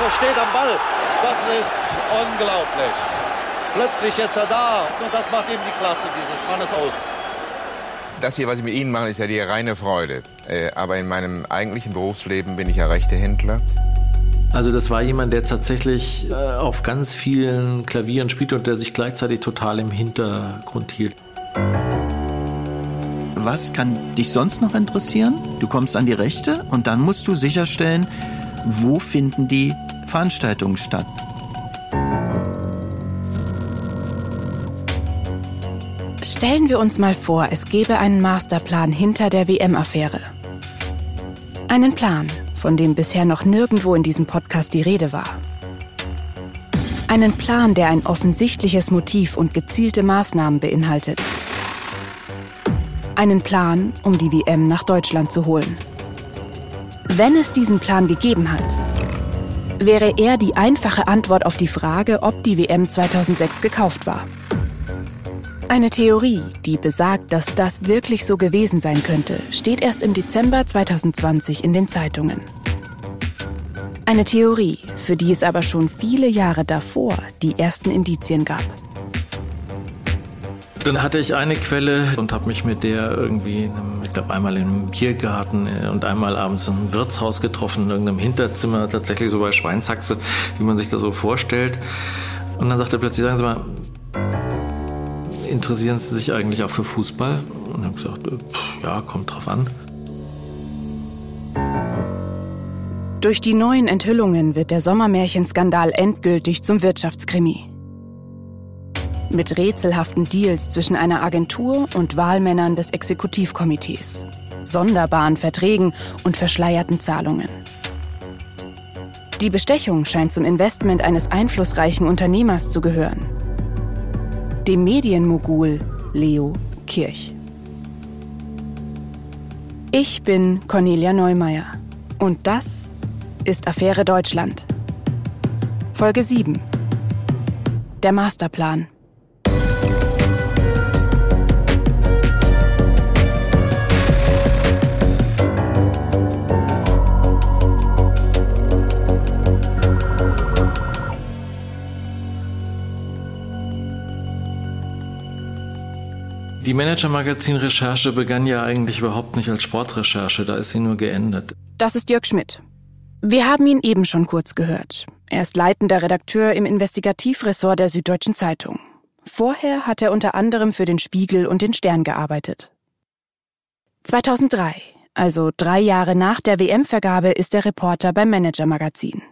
Schütze steht am Ball. Das ist unglaublich. Plötzlich ist er da und das macht eben die Klasse dieses Mannes aus. Das hier, was ich mit Ihnen mache, ist ja die reine Freude. Äh, aber in meinem eigentlichen Berufsleben bin ich ja rechter Händler. Also das war jemand, der tatsächlich äh, auf ganz vielen Klavieren spielt und der sich gleichzeitig total im Hintergrund hielt. Was kann dich sonst noch interessieren? Du kommst an die Rechte und dann musst du sicherstellen, wo finden die Veranstaltungen statt. Stellen wir uns mal vor, es gäbe einen Masterplan hinter der WM-Affäre. Einen Plan, von dem bisher noch nirgendwo in diesem Podcast die Rede war. Einen Plan, der ein offensichtliches Motiv und gezielte Maßnahmen beinhaltet. Einen Plan, um die WM nach Deutschland zu holen. Wenn es diesen Plan gegeben hat, wäre er die einfache Antwort auf die Frage, ob die WM 2006 gekauft war. Eine Theorie, die besagt, dass das wirklich so gewesen sein könnte, steht erst im Dezember 2020 in den Zeitungen. Eine Theorie, für die es aber schon viele Jahre davor die ersten Indizien gab. Dann hatte ich eine Quelle und habe mich mit der irgendwie, ich glaube einmal im Biergarten äh, und einmal abends im Wirtshaus getroffen, in irgendeinem Hinterzimmer, tatsächlich so bei Schweinshaxe, wie man sich das so vorstellt. Und dann sagte er plötzlich, sagen Sie mal, interessieren Sie sich eigentlich auch für Fußball? Und ich habe gesagt, äh, ja, kommt drauf an. Durch die neuen Enthüllungen wird der Sommermärchenskandal endgültig zum Wirtschaftskrimi. Mit rätselhaften Deals zwischen einer Agentur und Wahlmännern des Exekutivkomitees, sonderbaren Verträgen und verschleierten Zahlungen. Die Bestechung scheint zum Investment eines einflussreichen Unternehmers zu gehören, dem Medienmogul Leo Kirch. Ich bin Cornelia Neumeier und das ist Affäre Deutschland. Folge 7. Der Masterplan. Die Manager-Magazin-Recherche begann ja eigentlich überhaupt nicht als Sportrecherche, da ist sie nur geendet. Das ist Jörg Schmidt. Wir haben ihn eben schon kurz gehört. Er ist leitender Redakteur im Investigativressort der Süddeutschen Zeitung. Vorher hat er unter anderem für den Spiegel und den Stern gearbeitet. 2003, also drei Jahre nach der WM-Vergabe, ist er Reporter beim Manager-Magazin.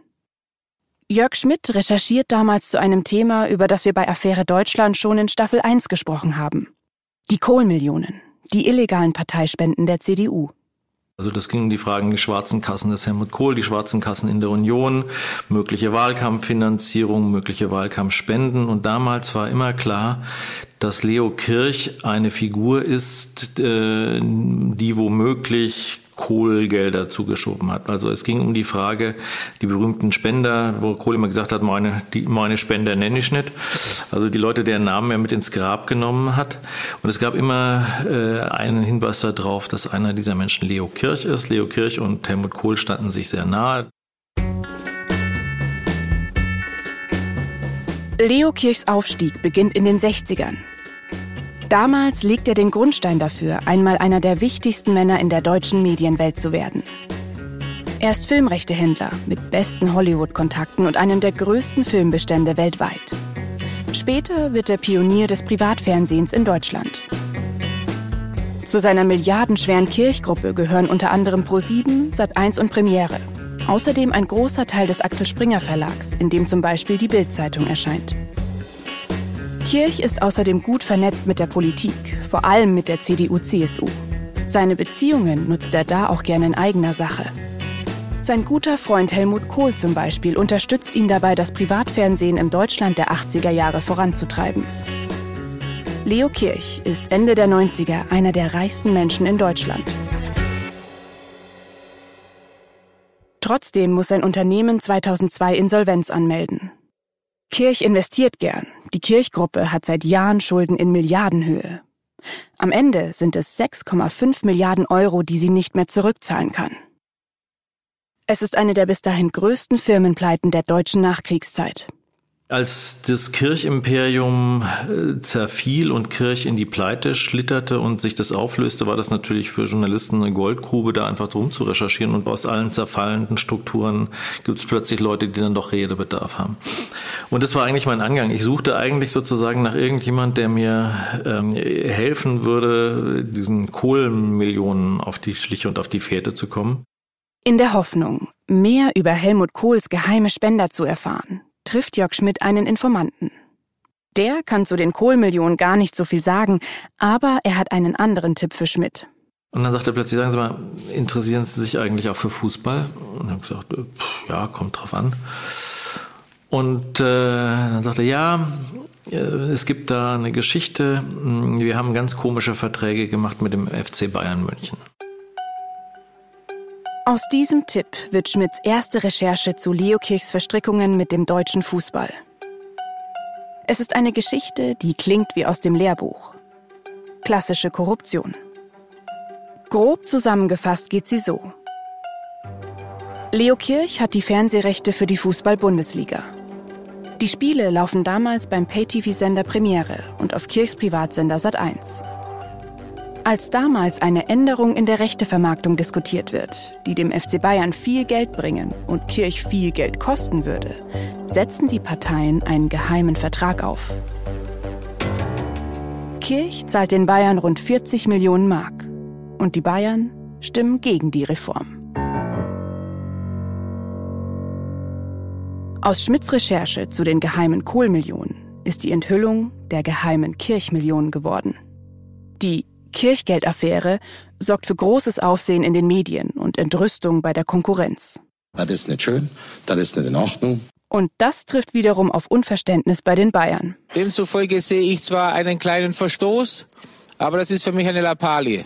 Jörg Schmidt recherchiert damals zu einem Thema, über das wir bei Affäre Deutschland schon in Staffel 1 gesprochen haben. Die Kohlmillionen, die illegalen Parteispenden der CDU. Also das ging um die Fragen die schwarzen Kassen des Helmut Kohl, die schwarzen Kassen in der Union, mögliche Wahlkampffinanzierung, mögliche Wahlkampfspenden. Und damals war immer klar, dass Leo Kirch eine Figur ist, äh, die womöglich Kohlgelder zugeschoben hat. Also es ging um die Frage, die berühmten Spender, wo Kohl immer gesagt hat, meine, die, meine Spender nenne ich nicht. Also die Leute, deren Namen er mit ins Grab genommen hat. Und es gab immer äh, einen Hinweis darauf, dass einer dieser Menschen Leo Kirch ist. Leo Kirch und Helmut Kohl standen sich sehr nahe. Leo Kirchs Aufstieg beginnt in den 60ern. Damals legt er den Grundstein dafür, einmal einer der wichtigsten Männer in der deutschen Medienwelt zu werden. Er ist Filmrechtehändler mit besten Hollywood-Kontakten und einem der größten Filmbestände weltweit. Später wird er Pionier des Privatfernsehens in Deutschland. Zu seiner milliardenschweren Kirchgruppe gehören unter anderem Pro7, Sat1 und Premiere. Außerdem ein großer Teil des Axel Springer Verlags, in dem zum Beispiel die Bild-Zeitung erscheint. Kirch ist außerdem gut vernetzt mit der Politik, vor allem mit der CDU-CSU. Seine Beziehungen nutzt er da auch gerne in eigener Sache. Sein guter Freund Helmut Kohl zum Beispiel unterstützt ihn dabei, das Privatfernsehen im Deutschland der 80er Jahre voranzutreiben. Leo Kirch ist Ende der 90er einer der reichsten Menschen in Deutschland. Trotzdem muss sein Unternehmen 2002 Insolvenz anmelden. Kirch investiert gern. Die Kirchgruppe hat seit Jahren Schulden in Milliardenhöhe. Am Ende sind es 6,5 Milliarden Euro, die sie nicht mehr zurückzahlen kann. Es ist eine der bis dahin größten Firmenpleiten der deutschen Nachkriegszeit. Als das Kirchimperium äh, zerfiel und Kirch in die Pleite schlitterte und sich das auflöste, war das natürlich für Journalisten eine Goldgrube, da einfach drum zu recherchieren. Und aus allen zerfallenden Strukturen gibt es plötzlich Leute, die dann doch Redebedarf haben. Und das war eigentlich mein Angang. Ich suchte eigentlich sozusagen nach irgendjemand, der mir ähm, helfen würde, diesen Kohlenmillionen auf die Schliche und auf die Fährte zu kommen. In der Hoffnung, mehr über Helmut Kohls geheime Spender zu erfahren, trifft Jörg Schmidt einen Informanten. Der kann zu den Kohlmillionen gar nicht so viel sagen, aber er hat einen anderen Tipp für Schmidt. Und dann sagt er plötzlich, sagen Sie mal, interessieren Sie sich eigentlich auch für Fußball? Und ich habe gesagt, äh, ja, kommt drauf an. Und äh, dann sagt er, ja, äh, es gibt da eine Geschichte, wir haben ganz komische Verträge gemacht mit dem FC Bayern München. Aus diesem Tipp wird Schmidts erste Recherche zu Leokirchs Verstrickungen mit dem deutschen Fußball. Es ist eine Geschichte, die klingt wie aus dem Lehrbuch. Klassische Korruption. Grob zusammengefasst geht sie so. Leo Kirch hat die Fernsehrechte für die Fußball-Bundesliga. Die Spiele laufen damals beim Pay-TV-Sender Premiere und auf Kirchs Privatsender Sat1. Als damals eine Änderung in der Rechtevermarktung diskutiert wird, die dem FC Bayern viel Geld bringen und Kirch viel Geld kosten würde, setzen die Parteien einen geheimen Vertrag auf. Kirch zahlt den Bayern rund 40 Millionen Mark und die Bayern stimmen gegen die Reform. Aus Schmidts Recherche zu den geheimen Kohlmillionen ist die Enthüllung der geheimen Kirchmillionen geworden. Die Kirchgeldaffäre sorgt für großes Aufsehen in den Medien und Entrüstung bei der Konkurrenz. Das ist nicht schön, das ist nicht in Ordnung. Und das trifft wiederum auf Unverständnis bei den Bayern. Demzufolge sehe ich zwar einen kleinen Verstoß, aber das ist für mich eine Lappalie.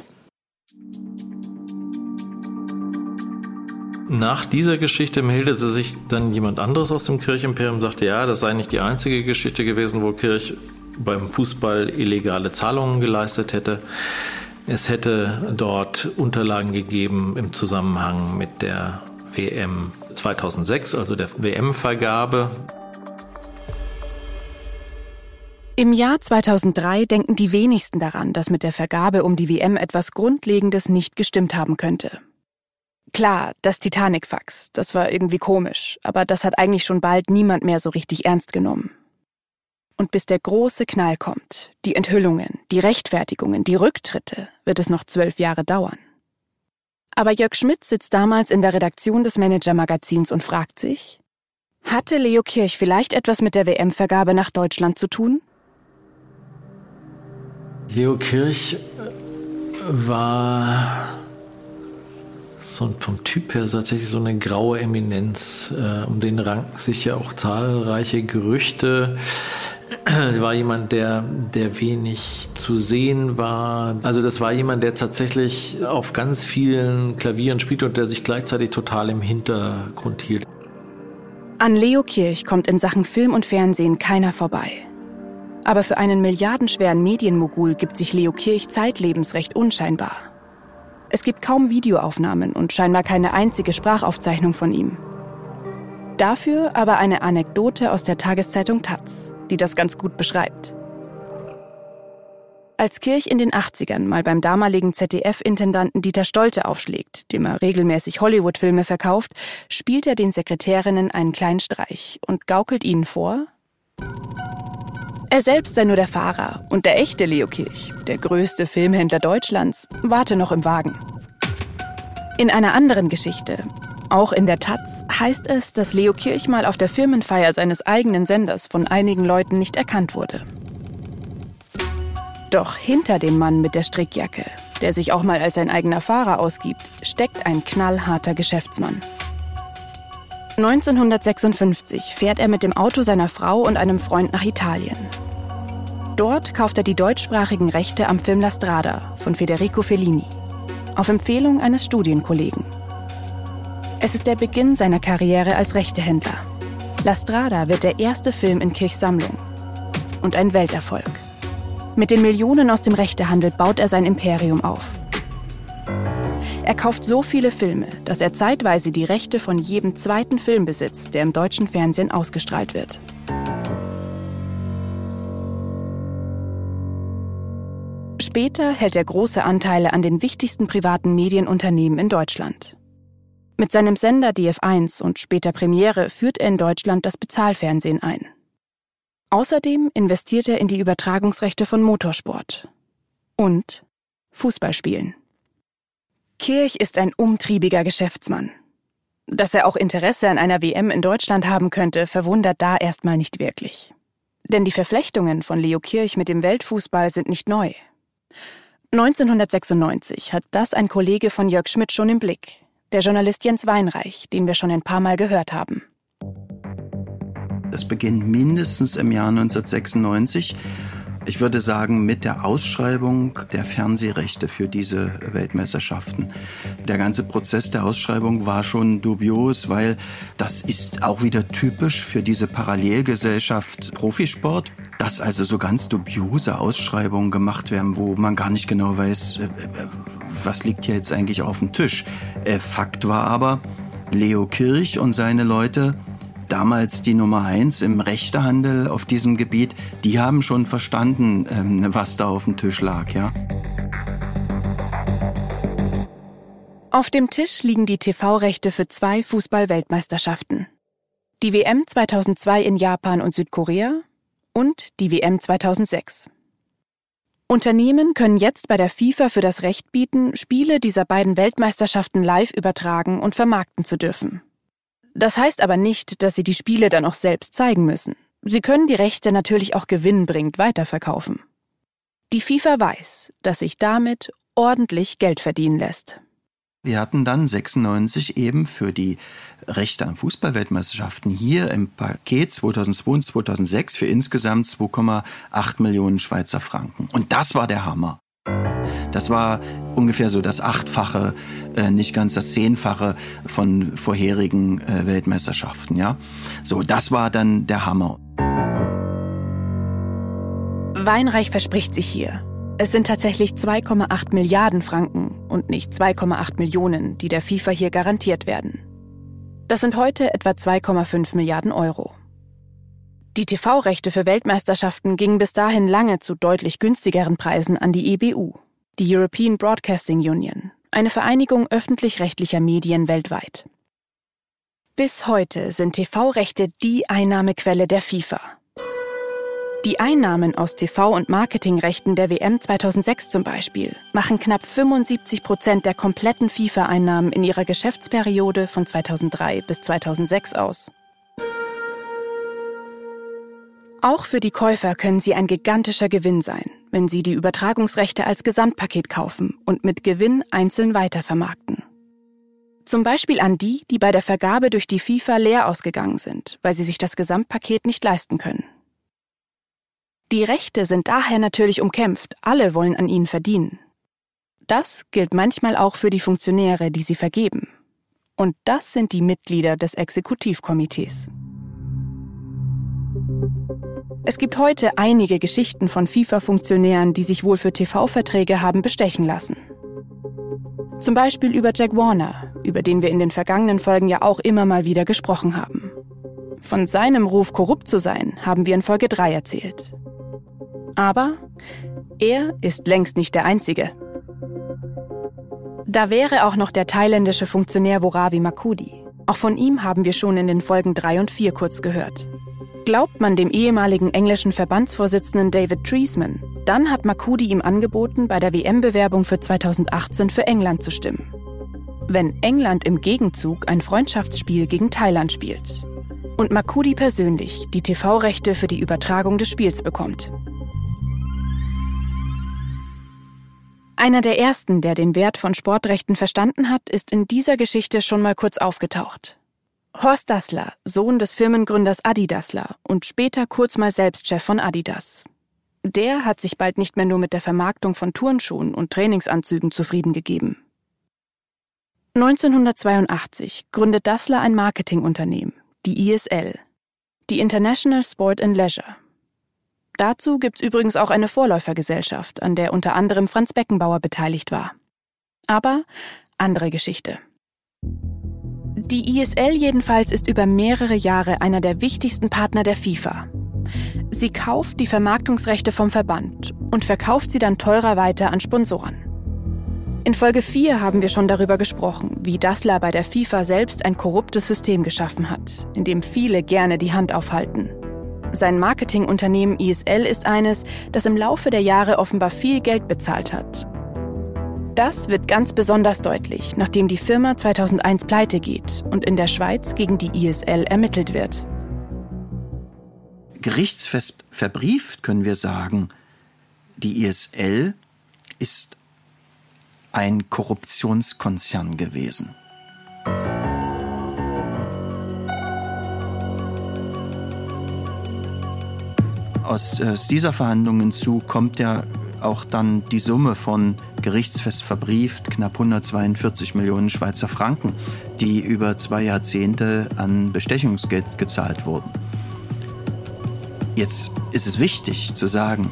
Nach dieser Geschichte meldete sich dann jemand anderes aus dem Kirchimperium und sagte, ja, das sei nicht die einzige Geschichte gewesen, wo Kirch beim Fußball illegale Zahlungen geleistet hätte. Es hätte dort Unterlagen gegeben im Zusammenhang mit der WM 2006, also der WM-Vergabe. Im Jahr 2003 denken die wenigsten daran, dass mit der Vergabe um die WM etwas Grundlegendes nicht gestimmt haben könnte. Klar, das Titanic-Fax, das war irgendwie komisch, aber das hat eigentlich schon bald niemand mehr so richtig ernst genommen. Und bis der große Knall kommt, die Enthüllungen, die Rechtfertigungen, die Rücktritte, wird es noch zwölf Jahre dauern. Aber Jörg Schmidt sitzt damals in der Redaktion des Manager-Magazins und fragt sich, hatte Leo Kirch vielleicht etwas mit der WM-Vergabe nach Deutschland zu tun? Leo Kirch war so vom Typ her tatsächlich so eine graue Eminenz. Äh, um den ranken sich ja auch zahlreiche Gerüchte war jemand, der, der wenig zu sehen war. Also das war jemand, der tatsächlich auf ganz vielen Klavieren spielte und der sich gleichzeitig total im Hintergrund hielt. An Leo Kirch kommt in Sachen Film und Fernsehen keiner vorbei. Aber für einen milliardenschweren Medienmogul gibt sich Leo Kirch zeitlebens recht unscheinbar. Es gibt kaum Videoaufnahmen und scheinbar keine einzige Sprachaufzeichnung von ihm. Dafür aber eine Anekdote aus der Tageszeitung Taz die das ganz gut beschreibt. Als Kirch in den 80ern mal beim damaligen ZDF-Intendanten Dieter Stolte aufschlägt, dem er regelmäßig Hollywood-Filme verkauft, spielt er den Sekretärinnen einen kleinen Streich und gaukelt ihnen vor, er selbst sei nur der Fahrer und der echte Leo Kirch, der größte Filmhändler Deutschlands, warte noch im Wagen. In einer anderen Geschichte auch in der Taz heißt es, dass Leo Kirch mal auf der Firmenfeier seines eigenen Senders von einigen Leuten nicht erkannt wurde. Doch hinter dem Mann mit der Strickjacke, der sich auch mal als sein eigener Fahrer ausgibt, steckt ein knallharter Geschäftsmann. 1956 fährt er mit dem Auto seiner Frau und einem Freund nach Italien. Dort kauft er die deutschsprachigen Rechte am Film La Strada von Federico Fellini. Auf Empfehlung eines Studienkollegen. Es ist der Beginn seiner Karriere als Rechtehändler. La Strada wird der erste Film in Kirchs Sammlung. Und ein Welterfolg. Mit den Millionen aus dem Rechtehandel baut er sein Imperium auf. Er kauft so viele Filme, dass er zeitweise die Rechte von jedem zweiten Film besitzt, der im deutschen Fernsehen ausgestrahlt wird. Später hält er große Anteile an den wichtigsten privaten Medienunternehmen in Deutschland. Mit seinem Sender DF1 und später Premiere führt er in Deutschland das Bezahlfernsehen ein. Außerdem investiert er in die Übertragungsrechte von Motorsport und Fußballspielen. Kirch ist ein umtriebiger Geschäftsmann. Dass er auch Interesse an einer WM in Deutschland haben könnte, verwundert da erstmal nicht wirklich. Denn die Verflechtungen von Leo Kirch mit dem Weltfußball sind nicht neu. 1996 hat das ein Kollege von Jörg Schmidt schon im Blick, der Journalist Jens Weinreich, den wir schon ein paar Mal gehört haben. Es beginnt mindestens im Jahr 1996 ich würde sagen, mit der Ausschreibung der Fernsehrechte für diese Weltmeisterschaften. Der ganze Prozess der Ausschreibung war schon dubios, weil das ist auch wieder typisch für diese Parallelgesellschaft Profisport, dass also so ganz dubiose Ausschreibungen gemacht werden, wo man gar nicht genau weiß, äh, äh, was liegt hier jetzt eigentlich auf dem Tisch. Äh, Fakt war aber, Leo Kirch und seine Leute damals die Nummer eins im Rechtehandel auf diesem Gebiet, die haben schon verstanden, ähm, was da auf dem Tisch lag, ja. Auf dem Tisch liegen die TV-Rechte für zwei Fußball-Weltmeisterschaften. Die WM 2002 in Japan und Südkorea und die WM 2006. Unternehmen können jetzt bei der FIFA für das Recht bieten, Spiele dieser beiden Weltmeisterschaften live übertragen und vermarkten zu dürfen. Das heißt aber nicht, dass Sie die Spiele dann auch selbst zeigen müssen. Sie können die Rechte natürlich auch gewinnbringend weiterverkaufen. Die FIFA weiß, dass sich damit ordentlich Geld verdienen lässt. Wir hatten dann 96 eben für die Rechte an Fußballweltmeisterschaften hier im Paket 2002 und 2006 für insgesamt 2,8 Millionen Schweizer Franken. Und das war der Hammer. Das war ungefähr so das Achtfache, äh, nicht ganz das Zehnfache von vorherigen äh, Weltmeisterschaften. Ja, so das war dann der Hammer. Weinreich verspricht sich hier. Es sind tatsächlich 2,8 Milliarden Franken und nicht 2,8 Millionen, die der FIFA hier garantiert werden. Das sind heute etwa 2,5 Milliarden Euro. Die TV-Rechte für Weltmeisterschaften gingen bis dahin lange zu deutlich günstigeren Preisen an die EBU, die European Broadcasting Union, eine Vereinigung öffentlich-rechtlicher Medien weltweit. Bis heute sind TV-Rechte die Einnahmequelle der FIFA. Die Einnahmen aus TV- und Marketingrechten der WM 2006 zum Beispiel machen knapp 75 Prozent der kompletten FIFA-Einnahmen in ihrer Geschäftsperiode von 2003 bis 2006 aus. Auch für die Käufer können sie ein gigantischer Gewinn sein, wenn sie die Übertragungsrechte als Gesamtpaket kaufen und mit Gewinn einzeln weitervermarkten. Zum Beispiel an die, die bei der Vergabe durch die FIFA leer ausgegangen sind, weil sie sich das Gesamtpaket nicht leisten können. Die Rechte sind daher natürlich umkämpft, alle wollen an ihnen verdienen. Das gilt manchmal auch für die Funktionäre, die sie vergeben. Und das sind die Mitglieder des Exekutivkomitees. Es gibt heute einige Geschichten von FIFA-Funktionären, die sich wohl für TV-Verträge haben bestechen lassen. Zum Beispiel über Jack Warner, über den wir in den vergangenen Folgen ja auch immer mal wieder gesprochen haben. Von seinem Ruf, korrupt zu sein, haben wir in Folge 3 erzählt. Aber er ist längst nicht der Einzige. Da wäre auch noch der thailändische Funktionär Woravi Makudi. Auch von ihm haben wir schon in den Folgen 3 und 4 kurz gehört. Glaubt man dem ehemaligen englischen Verbandsvorsitzenden David Treisman, dann hat Makudi ihm angeboten, bei der WM-Bewerbung für 2018 für England zu stimmen. Wenn England im Gegenzug ein Freundschaftsspiel gegen Thailand spielt. Und Makudi persönlich die TV-Rechte für die Übertragung des Spiels bekommt. Einer der ersten, der den Wert von Sportrechten verstanden hat, ist in dieser Geschichte schon mal kurz aufgetaucht. Horst Dassler, Sohn des Firmengründers Adi Dassler und später kurz mal selbst Chef von Adidas. Der hat sich bald nicht mehr nur mit der Vermarktung von Turnschuhen und Trainingsanzügen zufrieden gegeben. 1982 gründet Dassler ein Marketingunternehmen, die ISL, die International Sport and Leisure. Dazu gibt's übrigens auch eine Vorläufergesellschaft, an der unter anderem Franz Beckenbauer beteiligt war. Aber andere Geschichte. Die ISL jedenfalls ist über mehrere Jahre einer der wichtigsten Partner der FIFA. Sie kauft die Vermarktungsrechte vom Verband und verkauft sie dann teurer weiter an Sponsoren. In Folge 4 haben wir schon darüber gesprochen, wie Dassler bei der FIFA selbst ein korruptes System geschaffen hat, in dem viele gerne die Hand aufhalten. Sein Marketingunternehmen ISL ist eines, das im Laufe der Jahre offenbar viel Geld bezahlt hat. Das wird ganz besonders deutlich, nachdem die Firma 2001 pleite geht und in der Schweiz gegen die ISL ermittelt wird. Gerichtsfest verbrieft können wir sagen, die ISL ist ein Korruptionskonzern gewesen. Aus, äh, aus dieser Verhandlung hinzu kommt ja auch dann die Summe von gerichtsfest verbrieft knapp 142 Millionen Schweizer Franken, die über zwei Jahrzehnte an Bestechungsgeld gezahlt wurden. Jetzt ist es wichtig zu sagen,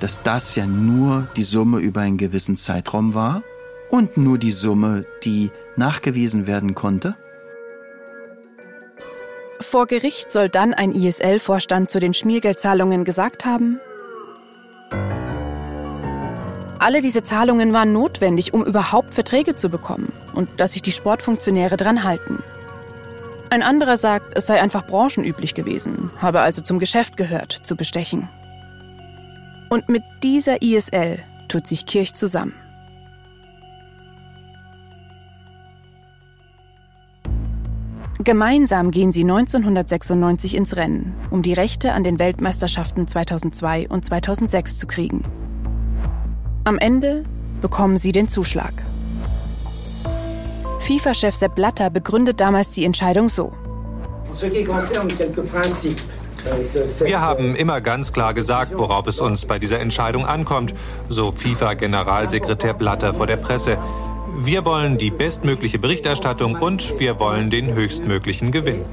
dass das ja nur die Summe über einen gewissen Zeitraum war und nur die Summe, die nachgewiesen werden konnte. Vor Gericht soll dann ein ISL-Vorstand zu den Schmiergeldzahlungen gesagt haben, alle diese Zahlungen waren notwendig, um überhaupt Verträge zu bekommen und dass sich die Sportfunktionäre dran halten. Ein anderer sagt, es sei einfach branchenüblich gewesen, habe also zum Geschäft gehört, zu bestechen. Und mit dieser ISL tut sich Kirch zusammen. Gemeinsam gehen sie 1996 ins Rennen, um die Rechte an den Weltmeisterschaften 2002 und 2006 zu kriegen. Am Ende bekommen sie den Zuschlag. FIFA-Chef Sepp Blatter begründet damals die Entscheidung so. Wir haben immer ganz klar gesagt, worauf es uns bei dieser Entscheidung ankommt, so FIFA-Generalsekretär Blatter vor der Presse. Wir wollen die bestmögliche Berichterstattung und wir wollen den höchstmöglichen Gewinn.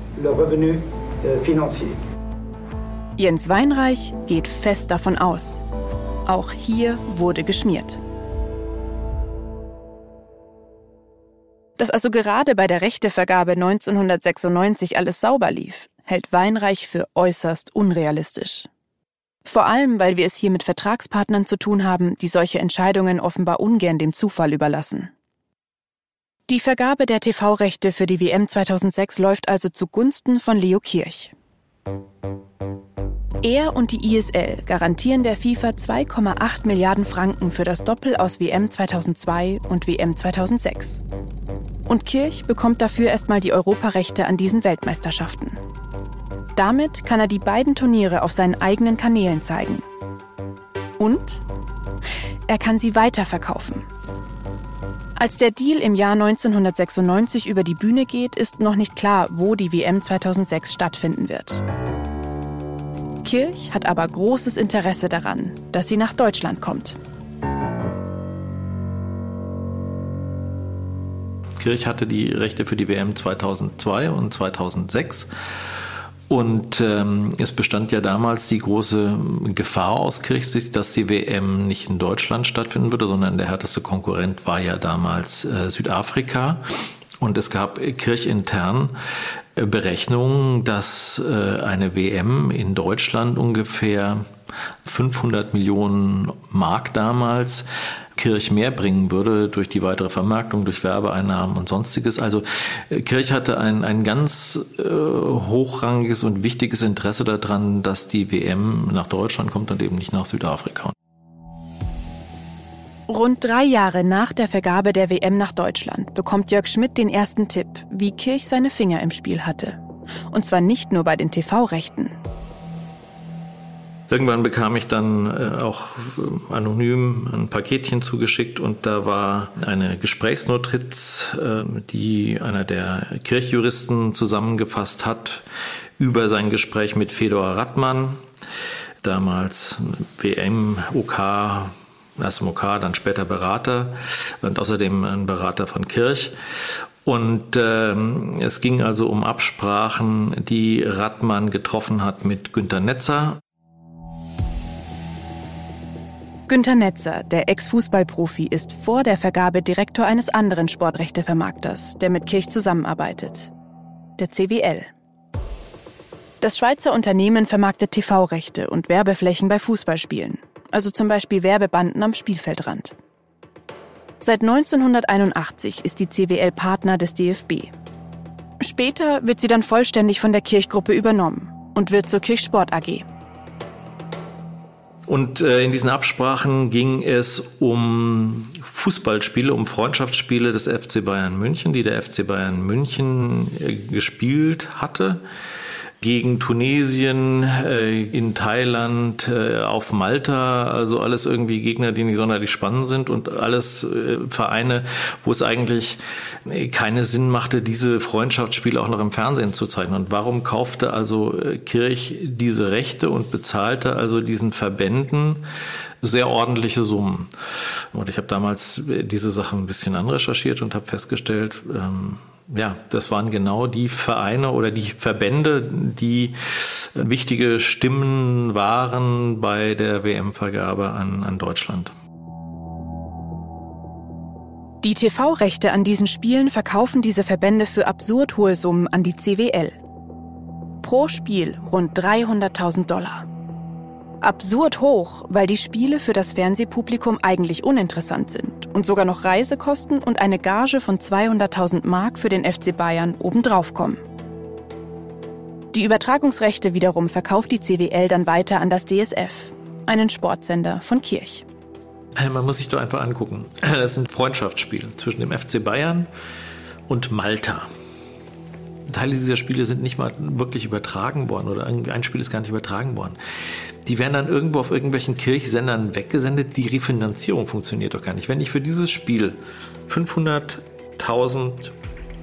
Jens Weinreich geht fest davon aus. Auch hier wurde geschmiert. Dass also gerade bei der Rechtevergabe 1996 alles sauber lief, hält Weinreich für äußerst unrealistisch. Vor allem, weil wir es hier mit Vertragspartnern zu tun haben, die solche Entscheidungen offenbar ungern dem Zufall überlassen. Die Vergabe der TV-Rechte für die WM 2006 läuft also zugunsten von Leo Kirch. Er und die ISL garantieren der FIFA 2,8 Milliarden Franken für das Doppel aus WM 2002 und WM 2006. Und Kirch bekommt dafür erstmal die Europarechte an diesen Weltmeisterschaften. Damit kann er die beiden Turniere auf seinen eigenen Kanälen zeigen. Und er kann sie weiterverkaufen. Als der Deal im Jahr 1996 über die Bühne geht, ist noch nicht klar, wo die WM 2006 stattfinden wird. Kirch hat aber großes Interesse daran, dass sie nach Deutschland kommt. Kirch hatte die Rechte für die WM 2002 und 2006. Und ähm, es bestand ja damals die große Gefahr aus Kirchsicht, dass die WM nicht in Deutschland stattfinden würde, sondern der härteste Konkurrent war ja damals äh, Südafrika. Und es gab kirchintern äh, Berechnungen, dass äh, eine WM in Deutschland ungefähr 500 Millionen Mark damals Kirch mehr bringen würde durch die weitere Vermarktung, durch Werbeeinnahmen und sonstiges. Also äh, Kirch hatte ein, ein ganz äh, hochrangiges und wichtiges Interesse daran, dass die WM nach Deutschland kommt und eben nicht nach Südafrika. Rund drei Jahre nach der Vergabe der WM nach Deutschland bekommt Jörg Schmidt den ersten Tipp, wie Kirch seine Finger im Spiel hatte. Und zwar nicht nur bei den TV-Rechten. Irgendwann bekam ich dann äh, auch äh, anonym ein Paketchen zugeschickt und da war eine Gesprächsnotiz, äh, die einer der Kirchjuristen zusammengefasst hat über sein Gespräch mit Fedor Radmann, damals WM, OK, erst im OK, dann später Berater und außerdem ein Berater von Kirch. Und ähm, es ging also um Absprachen, die Radmann getroffen hat mit Günter Netzer Günter Netzer, der Ex-Fußballprofi, ist vor der Vergabe Direktor eines anderen Sportrechtevermarkters, der mit Kirch zusammenarbeitet. Der CWL. Das Schweizer Unternehmen vermarktet TV-Rechte und Werbeflächen bei Fußballspielen, also zum Beispiel Werbebanden am Spielfeldrand. Seit 1981 ist die CWL Partner des DFB. Später wird sie dann vollständig von der Kirchgruppe übernommen und wird zur Kirchsport AG. Und äh, in diesen Absprachen ging es um Fußballspiele, um Freundschaftsspiele des FC Bayern München, die der FC Bayern München äh, gespielt hatte gegen Tunesien, äh, in Thailand, äh, auf Malta, also alles irgendwie Gegner, die nicht sonderlich spannend sind und alles äh, Vereine, wo es eigentlich keine Sinn machte, diese Freundschaftsspiele auch noch im Fernsehen zu zeigen. Und warum kaufte also Kirch diese Rechte und bezahlte also diesen Verbänden sehr ordentliche Summen? Und ich habe damals diese Sachen ein bisschen anrecherchiert und habe festgestellt, ähm, ja, das waren genau die Vereine oder die Verbände, die wichtige Stimmen waren bei der WM-Vergabe an, an Deutschland. Die TV-Rechte an diesen Spielen verkaufen diese Verbände für absurd hohe Summen an die CWL. Pro Spiel rund 300.000 Dollar absurd hoch, weil die Spiele für das Fernsehpublikum eigentlich uninteressant sind und sogar noch Reisekosten und eine Gage von 200.000 Mark für den FC Bayern obendrauf kommen. Die Übertragungsrechte wiederum verkauft die CWL dann weiter an das DSF, einen Sportsender von Kirch. Man muss sich doch einfach angucken. Das sind Freundschaftsspiele zwischen dem FC Bayern und Malta. Teile dieser Spiele sind nicht mal wirklich übertragen worden oder ein Spiel ist gar nicht übertragen worden. Die werden dann irgendwo auf irgendwelchen Kirchsendern weggesendet. Die Refinanzierung funktioniert doch gar nicht. Wenn ich für dieses Spiel 500.000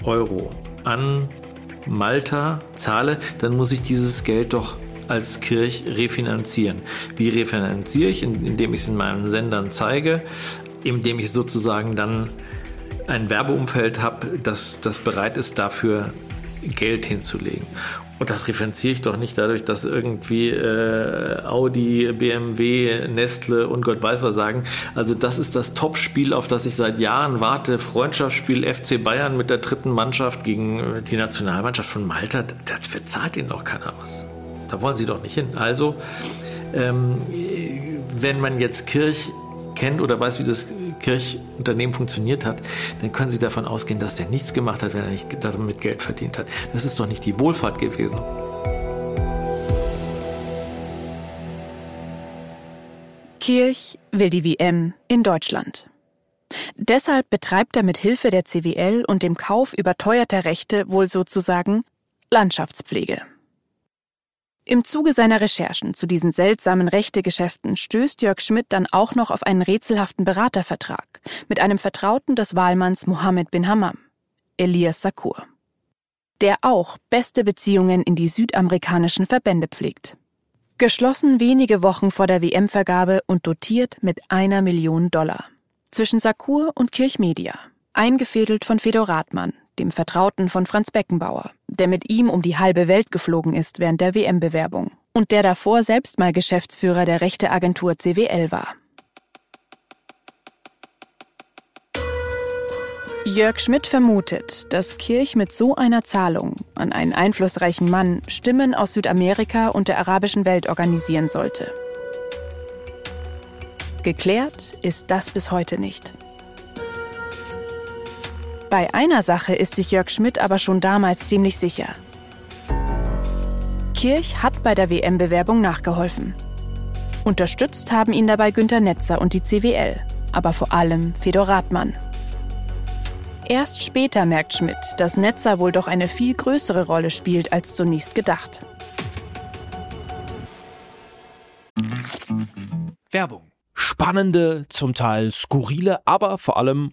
Euro an Malta zahle, dann muss ich dieses Geld doch als Kirch refinanzieren. Wie refinanziere ich? Indem ich es in meinen Sendern zeige, indem ich sozusagen dann ein Werbeumfeld habe, das, das bereit ist, dafür Geld hinzulegen. Und das referenziere ich doch nicht dadurch, dass irgendwie äh, Audi, BMW, Nestle und Gott weiß was sagen. Also das ist das Topspiel, auf das ich seit Jahren warte. Freundschaftsspiel FC Bayern mit der dritten Mannschaft gegen äh, die Nationalmannschaft von Malta. Das verzahlt ihnen doch keiner was. Da wollen sie doch nicht hin. Also ähm, wenn man jetzt Kirch kennt oder weiß, wie das Kirchunternehmen funktioniert hat, dann können Sie davon ausgehen, dass der nichts gemacht hat, wenn er nicht damit Geld verdient hat. Das ist doch nicht die Wohlfahrt gewesen. Kirch will die WM in Deutschland. Deshalb betreibt er mit Hilfe der CWL und dem Kauf überteuerter Rechte wohl sozusagen Landschaftspflege. Im Zuge seiner Recherchen zu diesen seltsamen Rechtegeschäften stößt Jörg Schmidt dann auch noch auf einen rätselhaften Beratervertrag mit einem Vertrauten des Wahlmanns Mohammed bin Hammam, Elias Sakur, der auch beste Beziehungen in die südamerikanischen Verbände pflegt. Geschlossen wenige Wochen vor der WM-Vergabe und dotiert mit einer Million Dollar. Zwischen Sakur und Kirchmedia, eingefädelt von Fedor Rathmann, dem Vertrauten von Franz Beckenbauer, der mit ihm um die halbe Welt geflogen ist während der WM-Bewerbung und der davor selbst mal Geschäftsführer der Rechteagentur CWL war. Jörg Schmidt vermutet, dass Kirch mit so einer Zahlung an einen einflussreichen Mann Stimmen aus Südamerika und der arabischen Welt organisieren sollte. Geklärt ist das bis heute nicht. Bei einer Sache ist sich Jörg Schmidt aber schon damals ziemlich sicher. Kirch hat bei der WM-Bewerbung nachgeholfen. Unterstützt haben ihn dabei Günter Netzer und die CWL, aber vor allem Fedor Rathmann. Erst später merkt Schmidt, dass Netzer wohl doch eine viel größere Rolle spielt als zunächst gedacht. Werbung spannende, zum Teil skurrile, aber vor allem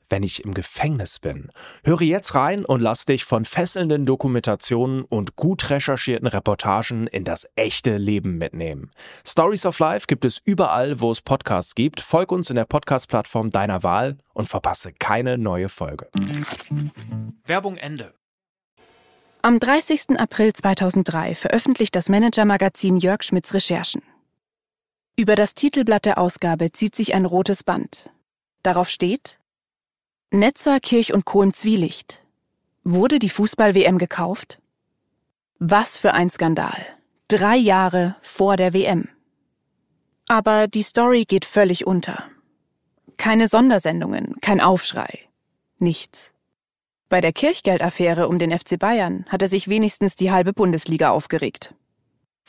wenn ich im Gefängnis bin? Höre jetzt rein und lass dich von fesselnden Dokumentationen und gut recherchierten Reportagen in das echte Leben mitnehmen. Stories of Life gibt es überall, wo es Podcasts gibt. Folg uns in der Podcast-Plattform deiner Wahl und verpasse keine neue Folge. Werbung Ende. Am 30. April 2003 veröffentlicht das Manager-Magazin Jörg Schmidts Recherchen. Über das Titelblatt der Ausgabe zieht sich ein rotes Band. Darauf steht Netzer, Kirch und Co. im Zwielicht. Wurde die Fußball-WM gekauft? Was für ein Skandal. Drei Jahre vor der WM. Aber die Story geht völlig unter. Keine Sondersendungen, kein Aufschrei. Nichts. Bei der Kirchgeldaffäre um den FC Bayern hatte sich wenigstens die halbe Bundesliga aufgeregt.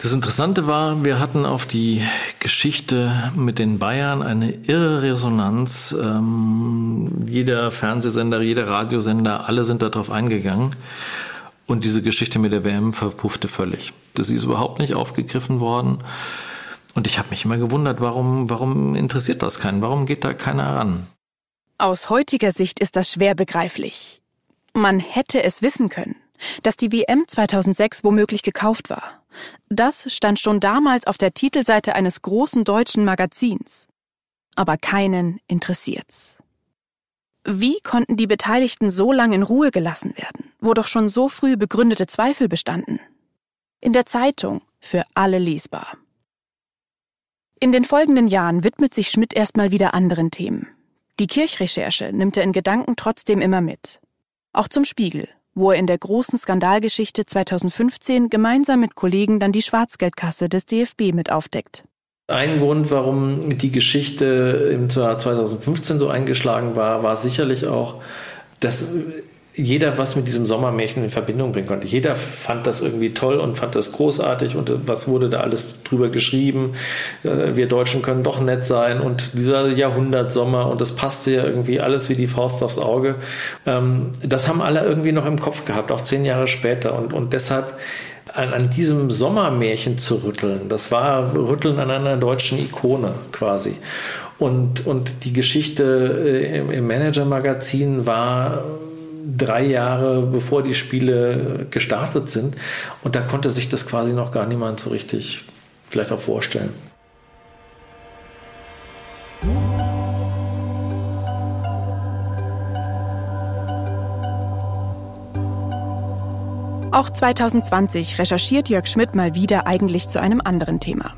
Das Interessante war, wir hatten auf die Geschichte mit den Bayern eine irre Resonanz. Ähm, jeder Fernsehsender, jeder Radiosender, alle sind darauf eingegangen. Und diese Geschichte mit der WM verpuffte völlig. Das ist überhaupt nicht aufgegriffen worden. Und ich habe mich immer gewundert, warum, warum interessiert das keinen? Warum geht da keiner ran? Aus heutiger Sicht ist das schwer begreiflich. Man hätte es wissen können dass die WM 2006 womöglich gekauft war. Das stand schon damals auf der Titelseite eines großen deutschen Magazins. Aber keinen interessiert's. Wie konnten die Beteiligten so lange in Ruhe gelassen werden, wo doch schon so früh begründete Zweifel bestanden? In der Zeitung für alle lesbar. In den folgenden Jahren widmet sich Schmidt erstmal wieder anderen Themen. Die Kirchrecherche nimmt er in Gedanken trotzdem immer mit. Auch zum Spiegel, wo er in der großen Skandalgeschichte 2015 gemeinsam mit Kollegen dann die Schwarzgeldkasse des DFB mit aufdeckt. Ein Grund, warum die Geschichte im Jahr 2015 so eingeschlagen war, war sicherlich auch, dass jeder was mit diesem Sommermärchen in Verbindung bringen konnte. Jeder fand das irgendwie toll und fand das großartig und was wurde da alles drüber geschrieben. Äh, wir Deutschen können doch nett sein und dieser Jahrhundertsommer und das passte ja irgendwie alles wie die Faust aufs Auge. Ähm, das haben alle irgendwie noch im Kopf gehabt, auch zehn Jahre später und, und deshalb an, an diesem Sommermärchen zu rütteln, das war Rütteln an einer deutschen Ikone quasi. Und, und die Geschichte äh, im Manager-Magazin war drei Jahre bevor die Spiele gestartet sind. Und da konnte sich das quasi noch gar niemand so richtig vielleicht auch vorstellen. Auch 2020 recherchiert Jörg Schmidt mal wieder eigentlich zu einem anderen Thema.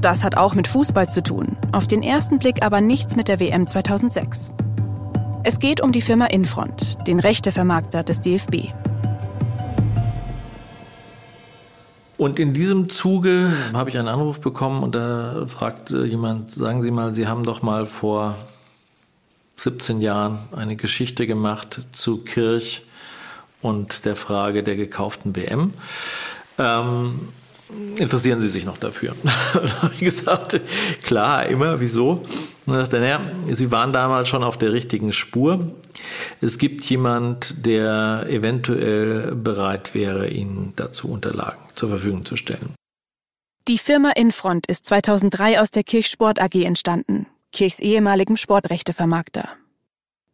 Das hat auch mit Fußball zu tun, auf den ersten Blick aber nichts mit der WM 2006. Es geht um die Firma Infront, den Rechtevermarkter des DFB. Und in diesem Zuge habe ich einen Anruf bekommen und da fragt jemand, sagen Sie mal, Sie haben doch mal vor 17 Jahren eine Geschichte gemacht zu Kirch und der Frage der gekauften WM. Ähm, interessieren Sie sich noch dafür? da habe ich gesagt, klar, immer, wieso? Und er sagte, naja, Sie waren damals schon auf der richtigen Spur. Es gibt jemand, der eventuell bereit wäre, Ihnen dazu Unterlagen zur Verfügung zu stellen. Die Firma Infront ist 2003 aus der Kirchsport AG entstanden, Kirchs ehemaligem Sportrechtevermarkter.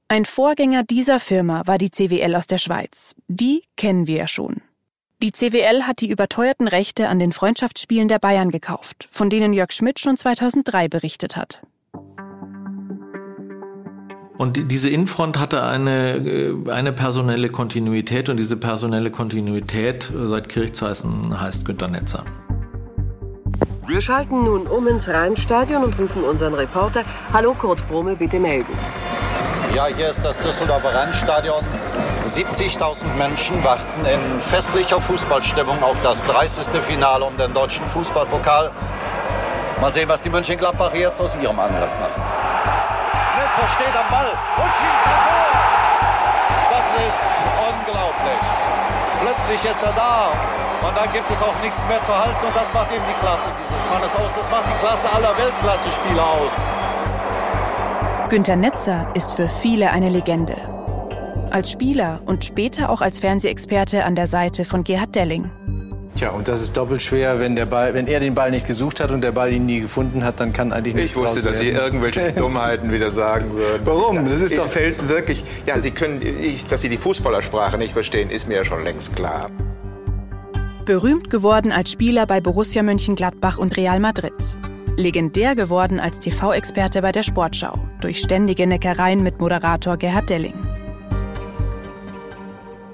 Ein Vorgänger dieser Firma war die CWL aus der Schweiz. Die kennen wir ja schon. Die CWL hat die überteuerten Rechte an den Freundschaftsspielen der Bayern gekauft, von denen Jörg Schmidt schon 2003 berichtet hat. Und diese Infront hatte eine, äh, eine personelle Kontinuität und diese personelle Kontinuität seit Kirchzeiten heißt Günter Netzer. Wir schalten nun um ins Rheinstadion und rufen unseren Reporter. Hallo Kurt Brumme, bitte melden. Ja, hier ist das Düsseldorfer Rheinstadion. 70.000 Menschen warten in festlicher Fußballstimmung auf das 30. Finale um den deutschen Fußballpokal. Mal sehen, was die Mönchengladbacher jetzt aus ihrem Angriff machen. Netzer steht am Ball und schießt ein Tor. Das ist unglaublich. Plötzlich ist er da und dann gibt es auch nichts mehr zu halten und das macht eben die Klasse dieses Mannes aus. Das macht die Klasse aller Weltklasse-Spieler aus. Günter Netzer ist für viele eine Legende. Als Spieler und später auch als Fernsehexperte an der Seite von Gerhard Delling. Tja, und das ist doppelt schwer, wenn, der Ball, wenn er den Ball nicht gesucht hat und der Ball ihn nie gefunden hat, dann kann eigentlich nichts Ich wusste, dass Sie irgendwelche Dummheiten wieder sagen würden. Warum? Ja, das ist doch fällt wirklich. Ja, Sie können, ich, dass Sie die Fußballersprache nicht verstehen, ist mir ja schon längst klar. Berühmt geworden als Spieler bei Borussia Mönchengladbach und Real Madrid. Legendär geworden als TV-Experte bei der Sportschau durch ständige Neckereien mit Moderator Gerhard Delling.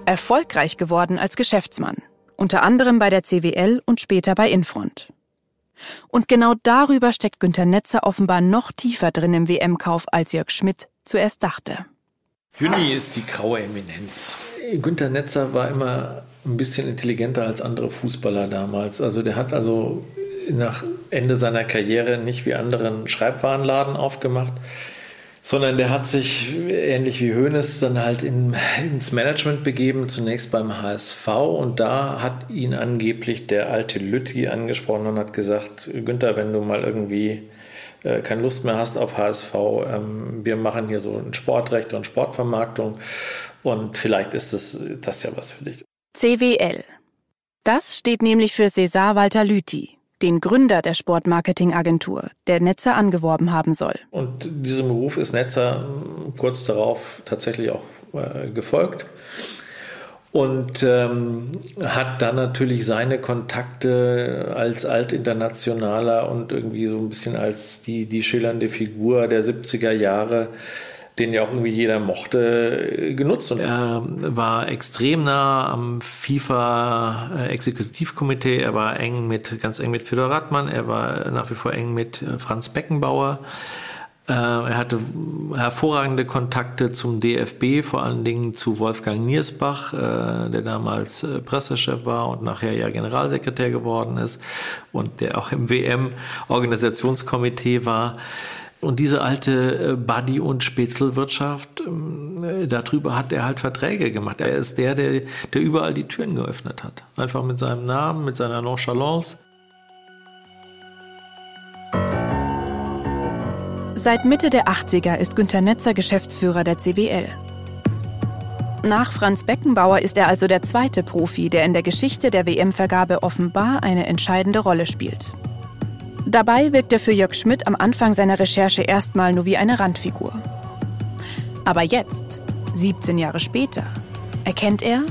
Erfolgreich geworden als Geschäftsmann unter anderem bei der CWL und später bei Infront. Und genau darüber steckt Günter Netzer offenbar noch tiefer drin im WM-Kauf, als Jörg Schmidt zuerst dachte. Juni ist die graue Eminenz. Günter Netzer war immer ein bisschen intelligenter als andere Fußballer damals. Also der hat also nach Ende seiner Karriere nicht wie andere einen Schreibwarenladen aufgemacht, sondern der hat sich ähnlich wie Hoeneß dann halt in, ins Management begeben, zunächst beim HSV und da hat ihn angeblich der alte Lütti angesprochen und hat gesagt, Günther, wenn du mal irgendwie äh, keine Lust mehr hast auf HSV, ähm, wir machen hier so ein Sportrecht und Sportvermarktung und vielleicht ist das, das ja was für dich. CWL. Das steht nämlich für César Walter Lüthi den Gründer der Sportmarketingagentur, der Netzer angeworben haben soll. Und diesem Ruf ist Netzer kurz darauf tatsächlich auch äh, gefolgt und ähm, hat dann natürlich seine Kontakte als Altinternationaler und irgendwie so ein bisschen als die, die schillernde Figur der 70er Jahre den ja auch irgendwie jeder mochte, genutzt. Und er war extrem nah am FIFA-Exekutivkomitee. Er war eng mit, ganz eng mit Fedor Radmann. Er war nach wie vor eng mit äh, Franz Beckenbauer. Äh, er hatte hervorragende Kontakte zum DFB, vor allen Dingen zu Wolfgang Niersbach, äh, der damals Pressechef war und nachher ja Generalsekretär geworden ist und der auch im WM-Organisationskomitee war. Und diese alte äh, Buddy- und Spätzelwirtschaft, ähm, äh, darüber hat er halt Verträge gemacht. Er ist der, der, der überall die Türen geöffnet hat. Einfach mit seinem Namen, mit seiner Nonchalance. Seit Mitte der 80er ist Günter Netzer Geschäftsführer der CWL. Nach Franz Beckenbauer ist er also der zweite Profi, der in der Geschichte der WM-Vergabe offenbar eine entscheidende Rolle spielt. Dabei wirkt er für Jörg Schmidt am Anfang seiner Recherche erstmal nur wie eine Randfigur. Aber jetzt, 17 Jahre später, erkennt er,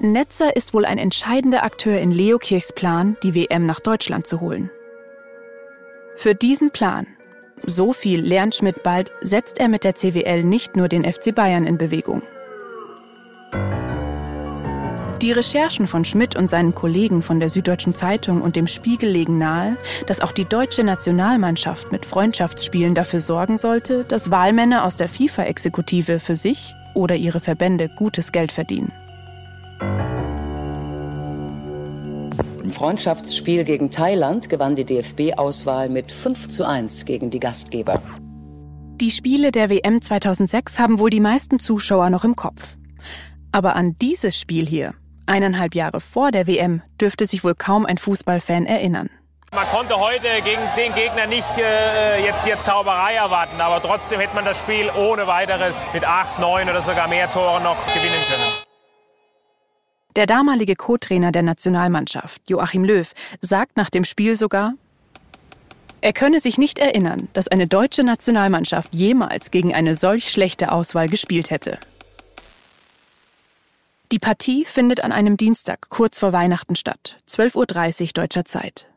Netzer ist wohl ein entscheidender Akteur in Leo Kirchs Plan, die WM nach Deutschland zu holen. Für diesen Plan, so viel lernt Schmidt bald, setzt er mit der CWL nicht nur den FC Bayern in Bewegung. Die Recherchen von Schmidt und seinen Kollegen von der Süddeutschen Zeitung und dem Spiegel legen nahe, dass auch die deutsche Nationalmannschaft mit Freundschaftsspielen dafür sorgen sollte, dass Wahlmänner aus der FIFA-Exekutive für sich oder ihre Verbände gutes Geld verdienen. Im Freundschaftsspiel gegen Thailand gewann die DFB-Auswahl mit 5 zu 1 gegen die Gastgeber. Die Spiele der WM 2006 haben wohl die meisten Zuschauer noch im Kopf. Aber an dieses Spiel hier Eineinhalb Jahre vor der WM dürfte sich wohl kaum ein Fußballfan erinnern. Man konnte heute gegen den Gegner nicht äh, jetzt hier Zauberei erwarten, aber trotzdem hätte man das Spiel ohne weiteres mit acht, neun oder sogar mehr Toren noch gewinnen können. Der damalige Co-Trainer der Nationalmannschaft, Joachim Löw, sagt nach dem Spiel sogar, er könne sich nicht erinnern, dass eine deutsche Nationalmannschaft jemals gegen eine solch schlechte Auswahl gespielt hätte. Die Partie findet an einem Dienstag kurz vor Weihnachten statt, 12.30 Uhr deutscher Zeit.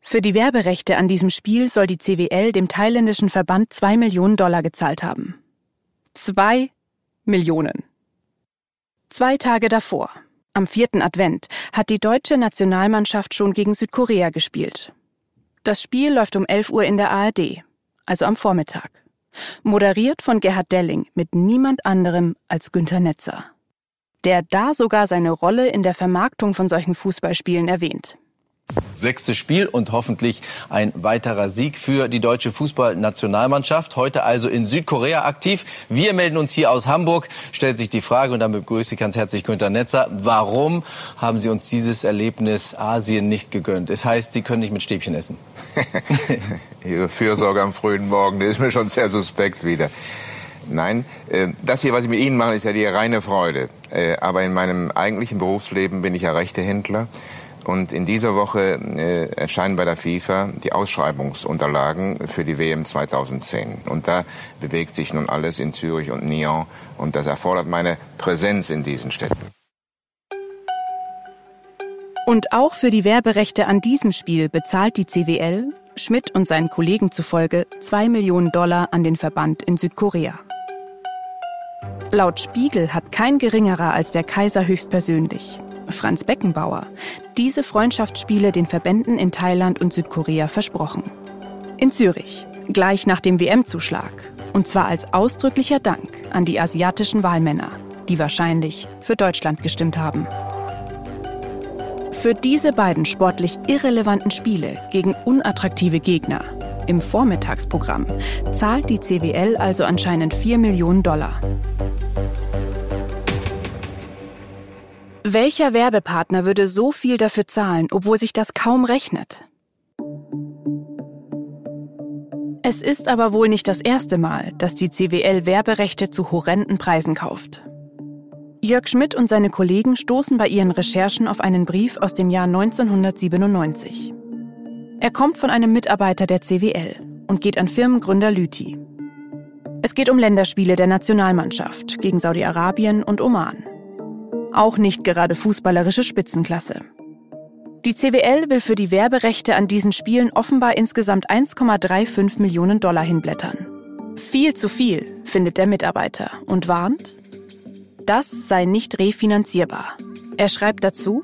Für die Werberechte an diesem Spiel soll die CWL dem thailändischen Verband zwei Millionen Dollar gezahlt haben. Zwei Millionen. Zwei Tage davor, am vierten Advent, hat die deutsche Nationalmannschaft schon gegen Südkorea gespielt. Das Spiel läuft um 11 Uhr in der ARD, also am Vormittag. Moderiert von Gerhard Delling mit niemand anderem als Günter Netzer der da sogar seine Rolle in der Vermarktung von solchen Fußballspielen erwähnt. Sechstes Spiel und hoffentlich ein weiterer Sieg für die deutsche Fußballnationalmannschaft. Heute also in Südkorea aktiv. Wir melden uns hier aus Hamburg. Stellt sich die Frage, und damit begrüße ich ganz herzlich Günter Netzer, warum haben Sie uns dieses Erlebnis Asien nicht gegönnt? Es heißt, Sie können nicht mit Stäbchen essen. Ihre Fürsorge am frühen Morgen, das ist mir schon sehr suspekt wieder. Nein, äh, das hier, was ich mit Ihnen mache, ist ja die reine Freude. Äh, aber in meinem eigentlichen Berufsleben bin ich ja Rechtehändler. Und in dieser Woche äh, erscheinen bei der FIFA die Ausschreibungsunterlagen für die WM 2010. Und da bewegt sich nun alles in Zürich und Nyon. Und das erfordert meine Präsenz in diesen Städten. Und auch für die Werberechte an diesem Spiel bezahlt die CWL, Schmidt und seinen Kollegen zufolge, 2 Millionen Dollar an den Verband in Südkorea. Laut Spiegel hat kein geringerer als der Kaiser höchstpersönlich, Franz Beckenbauer, diese Freundschaftsspiele den Verbänden in Thailand und Südkorea versprochen. In Zürich, gleich nach dem WM-Zuschlag. Und zwar als ausdrücklicher Dank an die asiatischen Wahlmänner, die wahrscheinlich für Deutschland gestimmt haben. Für diese beiden sportlich irrelevanten Spiele gegen unattraktive Gegner im Vormittagsprogramm zahlt die CWL also anscheinend 4 Millionen Dollar. Welcher Werbepartner würde so viel dafür zahlen, obwohl sich das kaum rechnet? Es ist aber wohl nicht das erste Mal, dass die CWL Werberechte zu horrenden Preisen kauft. Jörg Schmidt und seine Kollegen stoßen bei ihren Recherchen auf einen Brief aus dem Jahr 1997. Er kommt von einem Mitarbeiter der CWL und geht an Firmengründer Lüthi. Es geht um Länderspiele der Nationalmannschaft gegen Saudi-Arabien und Oman. Auch nicht gerade fußballerische Spitzenklasse. Die CWL will für die Werberechte an diesen Spielen offenbar insgesamt 1,35 Millionen Dollar hinblättern. Viel zu viel, findet der Mitarbeiter und warnt, das sei nicht refinanzierbar. Er schreibt dazu,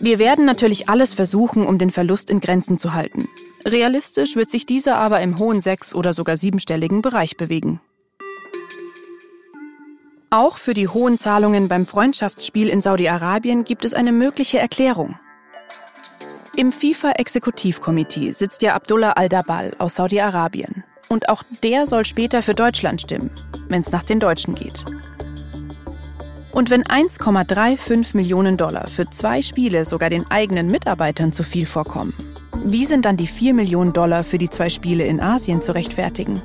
wir werden natürlich alles versuchen, um den Verlust in Grenzen zu halten. Realistisch wird sich dieser aber im hohen sechs- oder sogar siebenstelligen Bereich bewegen. Auch für die hohen Zahlungen beim Freundschaftsspiel in Saudi-Arabien gibt es eine mögliche Erklärung. Im FIFA-Exekutivkomitee sitzt ja Abdullah al-Dabal aus Saudi-Arabien. Und auch der soll später für Deutschland stimmen, wenn es nach den Deutschen geht. Und wenn 1,35 Millionen Dollar für zwei Spiele sogar den eigenen Mitarbeitern zu viel vorkommen, wie sind dann die 4 Millionen Dollar für die zwei Spiele in Asien zu rechtfertigen?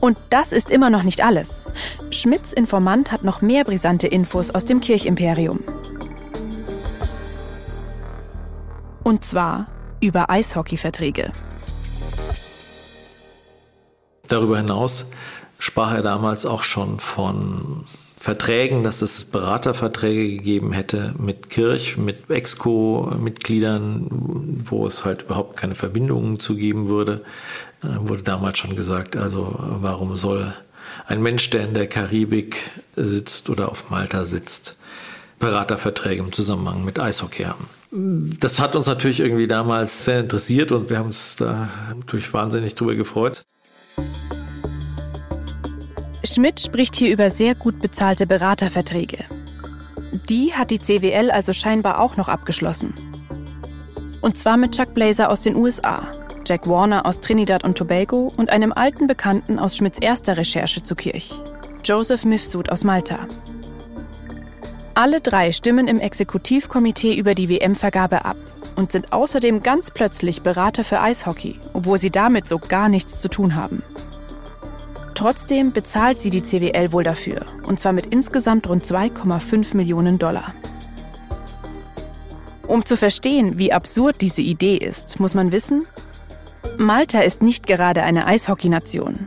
Und das ist immer noch nicht alles. Schmidts Informant hat noch mehr brisante Infos aus dem Kirchimperium. Und zwar über Eishockeyverträge. Darüber hinaus sprach er damals auch schon von Verträgen, dass es Beraterverträge gegeben hätte mit Kirch, mit Exco-Mitgliedern, wo es halt überhaupt keine Verbindungen zu geben würde. Äh, wurde damals schon gesagt, also warum soll ein Mensch, der in der Karibik sitzt oder auf Malta sitzt, Beraterverträge im Zusammenhang mit Eishockey haben. Das hat uns natürlich irgendwie damals sehr interessiert und wir haben uns da natürlich wahnsinnig drüber gefreut. Schmidt spricht hier über sehr gut bezahlte Beraterverträge. Die hat die CWL also scheinbar auch noch abgeschlossen. Und zwar mit Chuck Blazer aus den USA, Jack Warner aus Trinidad und Tobago und einem alten Bekannten aus Schmidts erster Recherche zu Kirch, Joseph Mifsud aus Malta. Alle drei stimmen im Exekutivkomitee über die WM-Vergabe ab und sind außerdem ganz plötzlich Berater für Eishockey, obwohl sie damit so gar nichts zu tun haben. Trotzdem bezahlt sie die CWL wohl dafür, und zwar mit insgesamt rund 2,5 Millionen Dollar. Um zu verstehen, wie absurd diese Idee ist, muss man wissen, Malta ist nicht gerade eine Eishockeynation.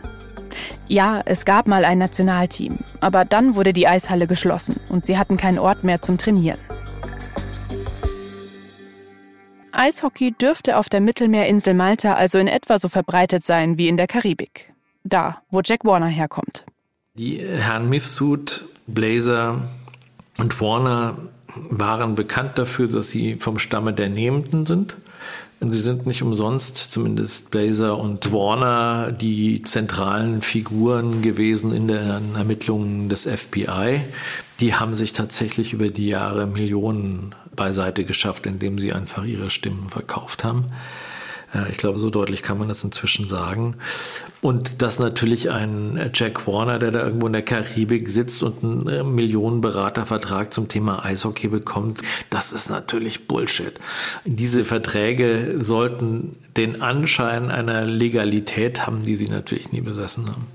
Ja, es gab mal ein Nationalteam, aber dann wurde die Eishalle geschlossen und sie hatten keinen Ort mehr zum Trainieren. Eishockey dürfte auf der Mittelmeerinsel Malta also in etwa so verbreitet sein wie in der Karibik da, wo Jack Warner herkommt. Die Herren Mifsud, Blazer und Warner waren bekannt dafür, dass sie vom Stamme der Nehmenden sind. Sie sind nicht umsonst, zumindest Blazer und Warner, die zentralen Figuren gewesen in den Ermittlungen des FBI. Die haben sich tatsächlich über die Jahre Millionen beiseite geschafft, indem sie einfach ihre Stimmen verkauft haben. Ich glaube, so deutlich kann man das inzwischen sagen. Und dass natürlich ein Jack Warner, der da irgendwo in der Karibik sitzt und einen äh, Millionenberatervertrag zum Thema Eishockey bekommt, das ist natürlich Bullshit. Diese Verträge sollten den Anschein einer Legalität haben, die sie natürlich nie besessen haben.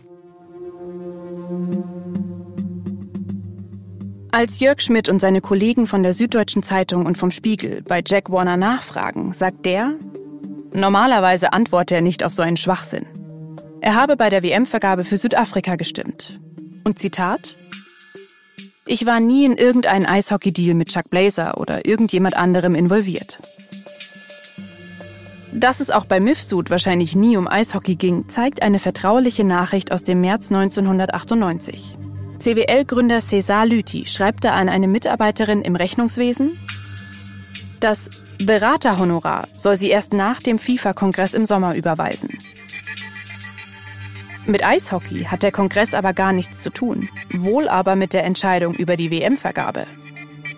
Als Jörg Schmidt und seine Kollegen von der Süddeutschen Zeitung und vom Spiegel bei Jack Warner nachfragen, sagt der, normalerweise antworte er nicht auf so einen Schwachsinn. Er habe bei der WM-Vergabe für Südafrika gestimmt. Und Zitat? Ich war nie in irgendeinen Eishockey-Deal mit Chuck Blazer oder irgendjemand anderem involviert. Dass es auch bei Mifsud wahrscheinlich nie um Eishockey ging, zeigt eine vertrauliche Nachricht aus dem März 1998. CWL-Gründer Cesar Lüthi schreibt da an eine Mitarbeiterin im Rechnungswesen, das Beraterhonorar soll sie erst nach dem FIFA-Kongress im Sommer überweisen. Mit Eishockey hat der Kongress aber gar nichts zu tun, wohl aber mit der Entscheidung über die WM-Vergabe.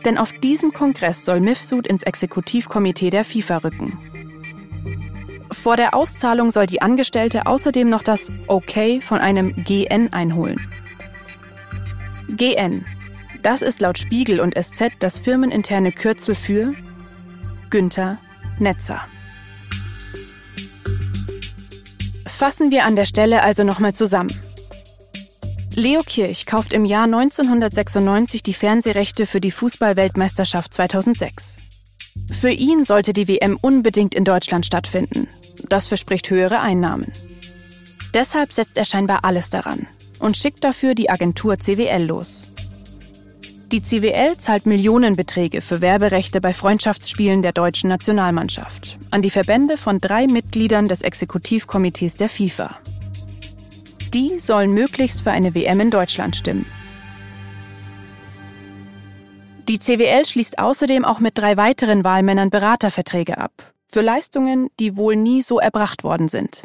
Denn auf diesem Kongress soll Mifsud ins Exekutivkomitee der FIFA rücken. Vor der Auszahlung soll die Angestellte außerdem noch das Okay von einem GN einholen. GN. Das ist laut Spiegel und SZ das firmeninterne Kürzel für Günther Netzer. Fassen wir an der Stelle also nochmal zusammen. Leo Kirch kauft im Jahr 1996 die Fernsehrechte für die Fußballweltmeisterschaft 2006. Für ihn sollte die WM unbedingt in Deutschland stattfinden. Das verspricht höhere Einnahmen. Deshalb setzt er scheinbar alles daran, und schickt dafür die Agentur CWL los. Die CWL zahlt Millionenbeträge für Werberechte bei Freundschaftsspielen der deutschen Nationalmannschaft an die Verbände von drei Mitgliedern des Exekutivkomitees der FIFA. Die sollen möglichst für eine WM in Deutschland stimmen. Die CWL schließt außerdem auch mit drei weiteren Wahlmännern Beraterverträge ab, für Leistungen, die wohl nie so erbracht worden sind.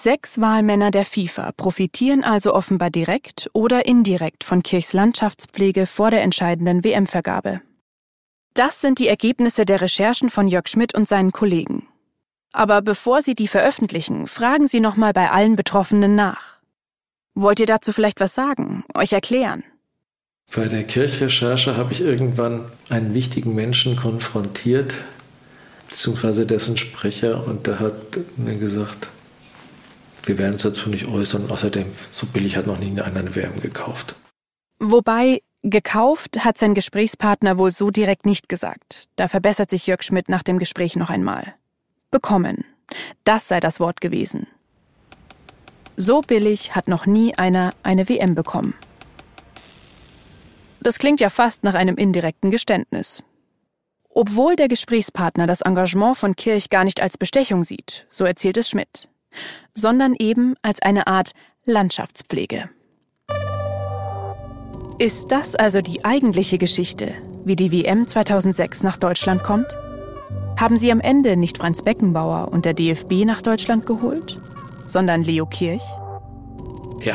Sechs Wahlmänner der FIFA profitieren also offenbar direkt oder indirekt von Kirchs Landschaftspflege vor der entscheidenden WM-Vergabe. Das sind die Ergebnisse der Recherchen von Jörg Schmidt und seinen Kollegen. Aber bevor Sie die veröffentlichen, fragen Sie nochmal bei allen Betroffenen nach. Wollt ihr dazu vielleicht was sagen, euch erklären? Bei der Kirchrecherche habe ich irgendwann einen wichtigen Menschen konfrontiert, beziehungsweise dessen Sprecher, und der hat mir gesagt, wir werden uns dazu nicht äußern. Außerdem, so billig hat noch nie einer eine WM gekauft. Wobei, gekauft hat sein Gesprächspartner wohl so direkt nicht gesagt. Da verbessert sich Jörg Schmidt nach dem Gespräch noch einmal. Bekommen. Das sei das Wort gewesen. So billig hat noch nie einer eine WM bekommen. Das klingt ja fast nach einem indirekten Geständnis. Obwohl der Gesprächspartner das Engagement von Kirch gar nicht als Bestechung sieht, so erzählt es Schmidt sondern eben als eine Art Landschaftspflege. Ist das also die eigentliche Geschichte, wie die WM 2006 nach Deutschland kommt? Haben sie am Ende nicht Franz Beckenbauer und der DFB nach Deutschland geholt, sondern Leo Kirch? Ja.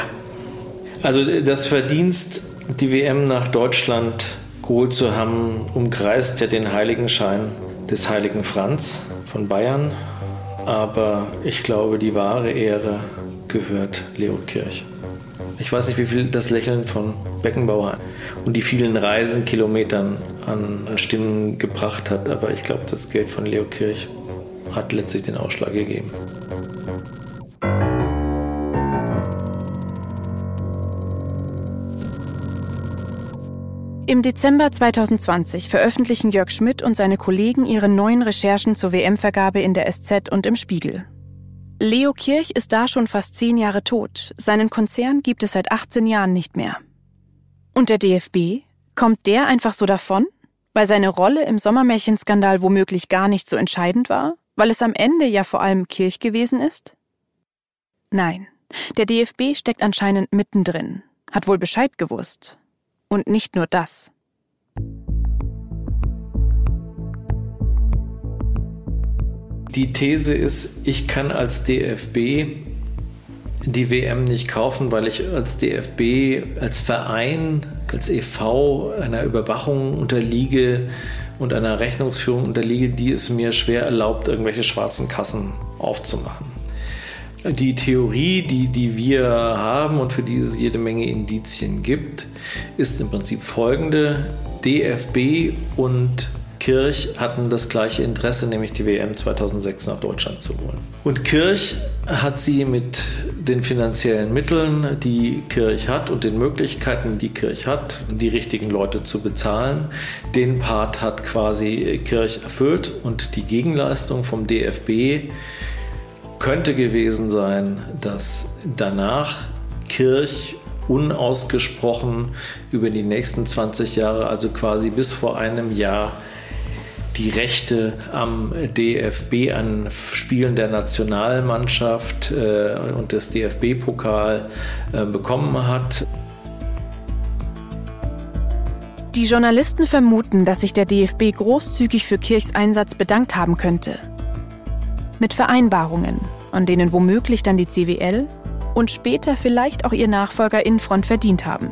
Also das Verdienst, die WM nach Deutschland geholt zu haben, umkreist ja den Heiligenschein des heiligen Franz von Bayern aber ich glaube, die wahre Ehre gehört Leo Kirch. Ich weiß nicht, wie viel das Lächeln von Beckenbauer und die vielen Reisenkilometern an Stimmen gebracht hat, aber ich glaube, das Geld von Leo Kirch hat letztlich den Ausschlag gegeben. Im Dezember 2020 veröffentlichen Jörg Schmidt und seine Kollegen ihre neuen Recherchen zur WM-Vergabe in der SZ und im Spiegel. Leo Kirch ist da schon fast zehn Jahre tot. Seinen Konzern gibt es seit 18 Jahren nicht mehr. Und der DFB? Kommt der einfach so davon? Weil seine Rolle im Sommermärchenskandal womöglich gar nicht so entscheidend war? Weil es am Ende ja vor allem Kirch gewesen ist? Nein, der DFB steckt anscheinend mittendrin, hat wohl Bescheid gewusst und nicht nur das. Die These ist, ich kann als DFB die WM nicht kaufen, weil ich als DFB, als Verein, als EV einer Überwachung unterliege und einer Rechnungsführung unterliege, die es mir schwer erlaubt, irgendwelche schwarzen Kassen aufzumachen. Die Theorie, die, die wir haben und für die es jede Menge Indizien gibt, ist im Prinzip folgende. DFB und Kirch hatten das gleiche Interesse, nämlich die WM 2006 nach Deutschland zu holen. Und Kirch hat sie mit den finanziellen Mitteln, die Kirch hat und den Möglichkeiten, die Kirch hat, die richtigen Leute zu bezahlen. Den Part hat quasi Kirch erfüllt und die Gegenleistung vom DFB könnte gewesen sein, dass danach Kirch unausgesprochen über die nächsten 20 Jahre, also quasi bis vor einem Jahr, die Rechte am DFB an Spielen der Nationalmannschaft äh, und des DFB-Pokal äh, bekommen hat. Die Journalisten vermuten, dass sich der DFB großzügig für Kirchs Einsatz bedankt haben könnte. Mit Vereinbarungen, an denen womöglich dann die CWL und später vielleicht auch ihr Nachfolger Infront verdient haben.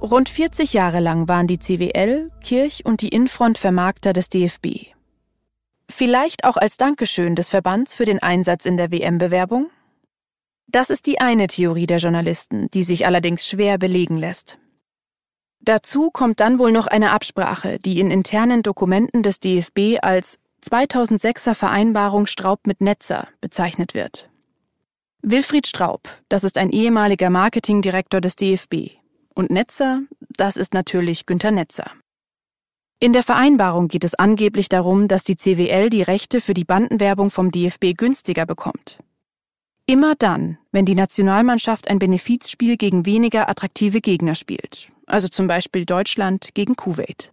Rund 40 Jahre lang waren die CWL, Kirch und die Infront Vermarkter des DFB. Vielleicht auch als Dankeschön des Verbands für den Einsatz in der WM-Bewerbung? Das ist die eine Theorie der Journalisten, die sich allerdings schwer belegen lässt. Dazu kommt dann wohl noch eine Absprache, die in internen Dokumenten des DFB als 2006er Vereinbarung Straub mit Netzer bezeichnet wird. Wilfried Straub, das ist ein ehemaliger Marketingdirektor des DFB. Und Netzer, das ist natürlich Günter Netzer. In der Vereinbarung geht es angeblich darum, dass die CWL die Rechte für die Bandenwerbung vom DFB günstiger bekommt. Immer dann, wenn die Nationalmannschaft ein Benefizspiel gegen weniger attraktive Gegner spielt, also zum Beispiel Deutschland gegen Kuwait.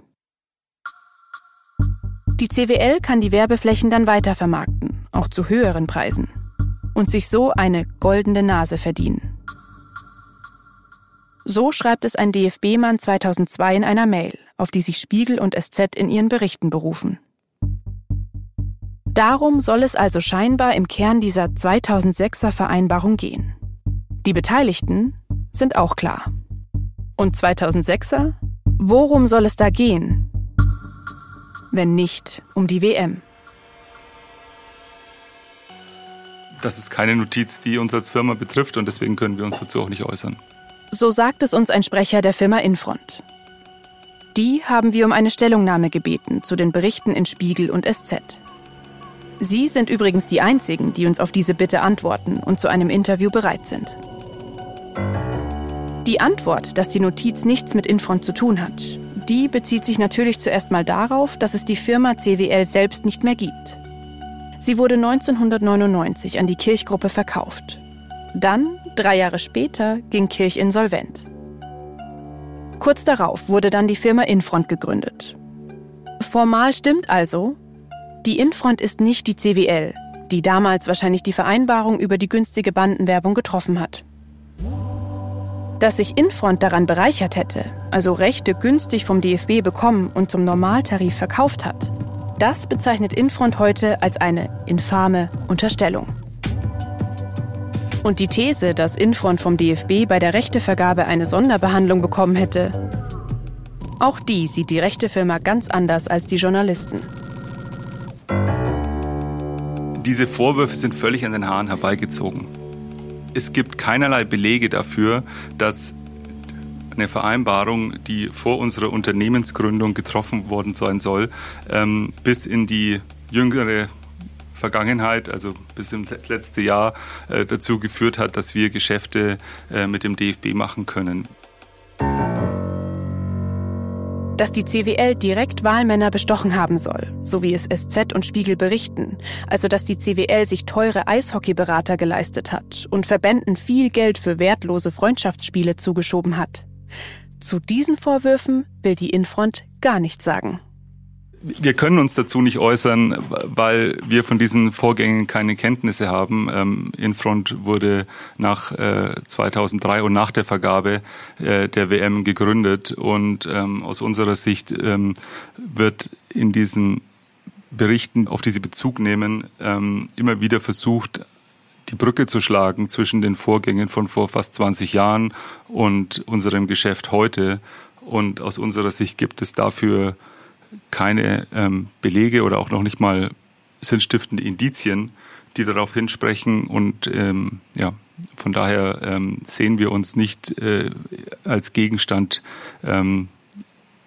Die CWL kann die Werbeflächen dann weiter vermarkten, auch zu höheren Preisen, und sich so eine goldene Nase verdienen. So schreibt es ein DFB-Mann 2002 in einer Mail, auf die sich Spiegel und SZ in ihren Berichten berufen. Darum soll es also scheinbar im Kern dieser 2006er Vereinbarung gehen. Die Beteiligten sind auch klar. Und 2006er? Worum soll es da gehen? Wenn nicht um die WM. Das ist keine Notiz, die uns als Firma betrifft und deswegen können wir uns dazu auch nicht äußern. So sagt es uns ein Sprecher der Firma Infront. Die haben wir um eine Stellungnahme gebeten zu den Berichten in Spiegel und SZ. Sie sind übrigens die Einzigen, die uns auf diese Bitte antworten und zu einem Interview bereit sind. Die Antwort, dass die Notiz nichts mit Infront zu tun hat, die bezieht sich natürlich zuerst mal darauf, dass es die Firma CWL selbst nicht mehr gibt. Sie wurde 1999 an die Kirchgruppe verkauft. Dann Drei Jahre später ging Kirch insolvent. Kurz darauf wurde dann die Firma Infront gegründet. Formal stimmt also, die Infront ist nicht die CWL, die damals wahrscheinlich die Vereinbarung über die günstige Bandenwerbung getroffen hat. Dass sich Infront daran bereichert hätte, also Rechte günstig vom DFB bekommen und zum Normaltarif verkauft hat, das bezeichnet Infront heute als eine infame Unterstellung. Und die These, dass Infront vom DFB bei der Rechtevergabe eine Sonderbehandlung bekommen hätte, auch die sieht die Rechtefirma ganz anders als die Journalisten. Diese Vorwürfe sind völlig an den Haaren herbeigezogen. Es gibt keinerlei Belege dafür, dass eine Vereinbarung, die vor unserer Unternehmensgründung getroffen worden sein soll, ähm, bis in die jüngere Vergangenheit, also bis ins letzte Jahr, äh, dazu geführt hat, dass wir Geschäfte äh, mit dem DFB machen können. Dass die CWL direkt Wahlmänner bestochen haben soll, so wie es SZ und Spiegel berichten, also dass die CWL sich teure Eishockeyberater geleistet hat und Verbänden viel Geld für wertlose Freundschaftsspiele zugeschoben hat. Zu diesen Vorwürfen will die Infront gar nichts sagen wir können uns dazu nicht äußern, weil wir von diesen Vorgängen keine Kenntnisse haben. Ähm, Infront wurde nach äh, 2003 und nach der Vergabe äh, der WM gegründet und ähm, aus unserer Sicht ähm, wird in diesen Berichten, auf die sie Bezug nehmen, ähm, immer wieder versucht, die Brücke zu schlagen zwischen den Vorgängen von vor fast 20 Jahren und unserem Geschäft heute. Und aus unserer Sicht gibt es dafür keine ähm, Belege oder auch noch nicht mal sinnstiftende Indizien, die darauf hinsprechen. Und ähm, ja, von daher ähm, sehen wir uns nicht äh, als Gegenstand ähm,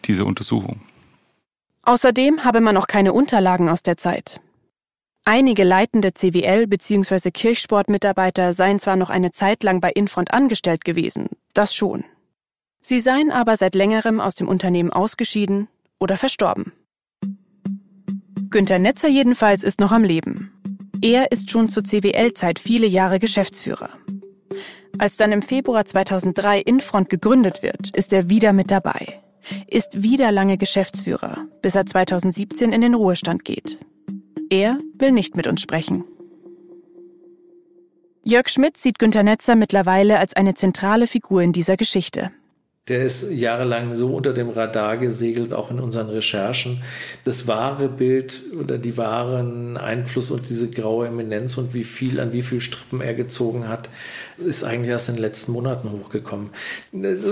dieser Untersuchung. Außerdem habe man auch keine Unterlagen aus der Zeit. Einige leitende CWL- bzw. Kirchsportmitarbeiter seien zwar noch eine Zeit lang bei Infront angestellt gewesen, das schon. Sie seien aber seit längerem aus dem Unternehmen ausgeschieden oder verstorben. Günter Netzer jedenfalls ist noch am Leben. Er ist schon zur CWL-Zeit viele Jahre Geschäftsführer. Als dann im Februar 2003 Infront gegründet wird, ist er wieder mit dabei. Ist wieder lange Geschäftsführer, bis er 2017 in den Ruhestand geht. Er will nicht mit uns sprechen. Jörg Schmidt sieht Günter Netzer mittlerweile als eine zentrale Figur in dieser Geschichte. Der ist jahrelang so unter dem Radar gesegelt, auch in unseren Recherchen. Das wahre Bild oder die wahren Einfluss und diese graue Eminenz und wie viel, an wie viel Strippen er gezogen hat, ist eigentlich erst in den letzten Monaten hochgekommen.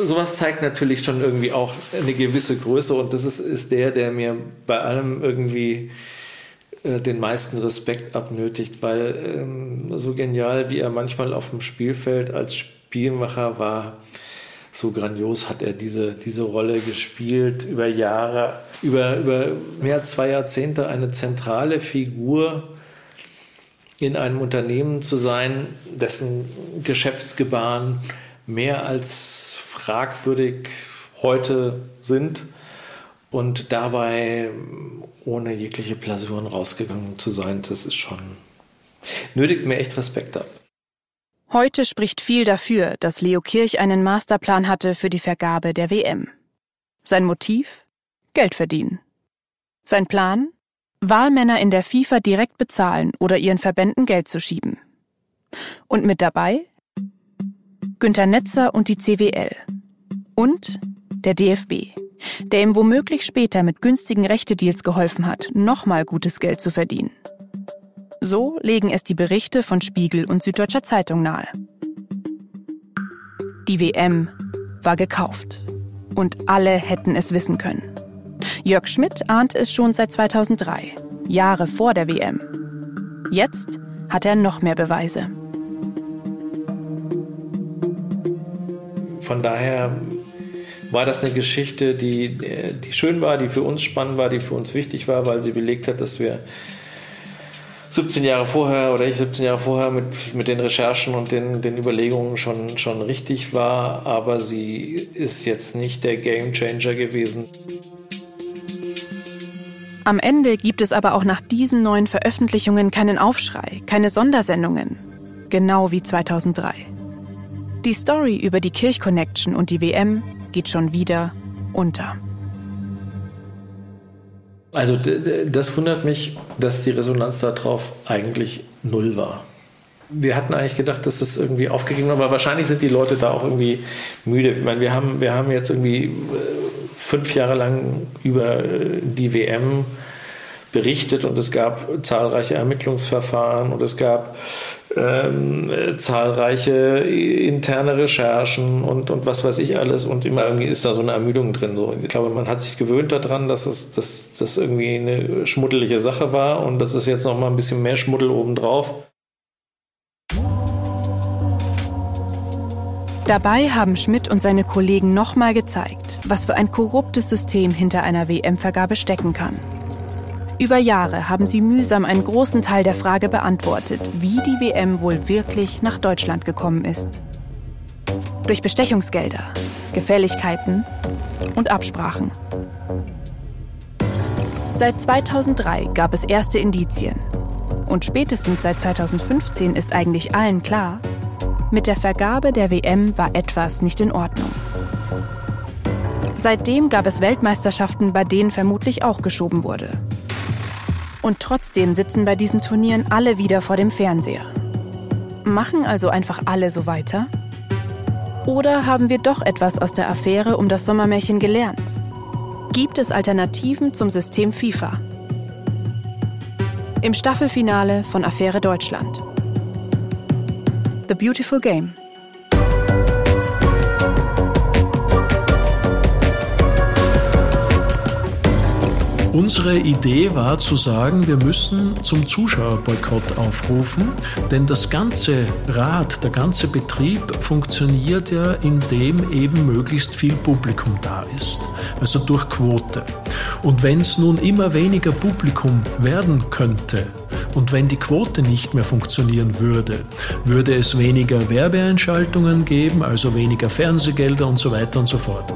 Sowas zeigt natürlich schon irgendwie auch eine gewisse Größe und das ist, ist der, der mir bei allem irgendwie äh, den meisten Respekt abnötigt, weil ähm, so genial, wie er manchmal auf dem Spielfeld als Spielmacher war, so grandios hat er diese, diese Rolle gespielt, über Jahre, über, über mehr als zwei Jahrzehnte eine zentrale Figur in einem Unternehmen zu sein, dessen Geschäftsgebaren mehr als fragwürdig heute sind und dabei ohne jegliche Plasuren rausgegangen zu sein, das ist schon, nötigt mir echt Respekt ab. Heute spricht viel dafür, dass Leo Kirch einen Masterplan hatte für die Vergabe der WM. Sein Motiv? Geld verdienen. Sein Plan? Wahlmänner in der FIFA direkt bezahlen oder ihren Verbänden Geld zu schieben. Und mit dabei? Günter Netzer und die CWL. Und der DFB, der ihm womöglich später mit günstigen Rechtedeals geholfen hat, nochmal gutes Geld zu verdienen. So legen es die Berichte von Spiegel und Süddeutscher Zeitung nahe. Die WM war gekauft. Und alle hätten es wissen können. Jörg Schmidt ahnt es schon seit 2003, Jahre vor der WM. Jetzt hat er noch mehr Beweise. Von daher war das eine Geschichte, die, die schön war, die für uns spannend war, die für uns wichtig war, weil sie belegt hat, dass wir 17 Jahre vorher oder ich 17 Jahre vorher mit, mit den Recherchen und den, den Überlegungen schon, schon richtig war, aber sie ist jetzt nicht der Gamechanger gewesen. Am Ende gibt es aber auch nach diesen neuen Veröffentlichungen keinen Aufschrei, keine Sondersendungen. Genau wie 2003. Die Story über die Kirch-Connection und die WM geht schon wieder unter. Also das wundert mich, dass die Resonanz darauf eigentlich null war. Wir hatten eigentlich gedacht, dass das irgendwie aufgegeben war, aber wahrscheinlich sind die Leute da auch irgendwie müde. Ich meine, wir haben, wir haben jetzt irgendwie äh, fünf Jahre lang über äh, die WM berichtet und es gab zahlreiche Ermittlungsverfahren und es gab ähm, zahlreiche interne Recherchen und, und was weiß ich alles und immer irgendwie ist da so eine Ermüdung drin. So. Ich glaube, man hat sich gewöhnt daran, dass es dass, dass irgendwie eine schmuddelige Sache war und das ist jetzt noch mal ein bisschen mehr Schmuddel obendrauf. Dabei haben Schmidt und seine Kollegen nochmal gezeigt, was für ein korruptes System hinter einer WM-Vergabe stecken kann. Über Jahre haben sie mühsam einen großen Teil der Frage beantwortet, wie die WM wohl wirklich nach Deutschland gekommen ist. Durch Bestechungsgelder, Gefälligkeiten und Absprachen. Seit 2003 gab es erste Indizien. Und spätestens seit 2015 ist eigentlich allen klar, mit der Vergabe der WM war etwas nicht in Ordnung. Seitdem gab es Weltmeisterschaften, bei denen vermutlich auch geschoben wurde. Und trotzdem sitzen bei diesen Turnieren alle wieder vor dem Fernseher. Machen also einfach alle so weiter? Oder haben wir doch etwas aus der Affäre um das Sommermärchen gelernt? Gibt es Alternativen zum System FIFA? Im Staffelfinale von Affäre Deutschland. The Beautiful Game. Unsere Idee war zu sagen, wir müssen zum Zuschauerboykott aufrufen, denn das ganze Rad, der ganze Betrieb funktioniert ja, indem eben möglichst viel Publikum da ist, also durch Quote. Und wenn es nun immer weniger Publikum werden könnte, und wenn die Quote nicht mehr funktionieren würde, würde es weniger Werbeeinschaltungen geben, also weniger Fernsehgelder und so weiter und so fort.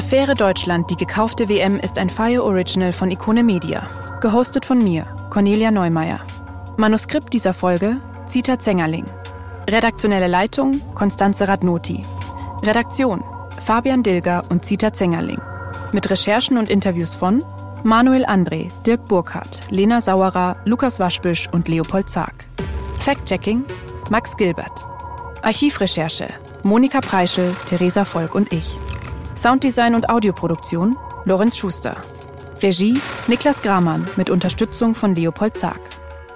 Affäre Deutschland, die gekaufte WM ist ein Fire Original von Ikone Media. Gehostet von mir, Cornelia Neumeier. Manuskript dieser Folge, Zita Zengerling. Redaktionelle Leitung, Konstanze Radnoti. Redaktion, Fabian Dilger und Zita Zengerling. Mit Recherchen und Interviews von Manuel André, Dirk Burkhardt, Lena Sauerer, Lukas Waschbüsch und Leopold Zark. Fact-Checking, Max Gilbert. Archivrecherche, Monika Preischel, Theresa Volk und ich. Sounddesign und Audioproduktion Lorenz Schuster. Regie Niklas Gramann mit Unterstützung von Leopold Zark.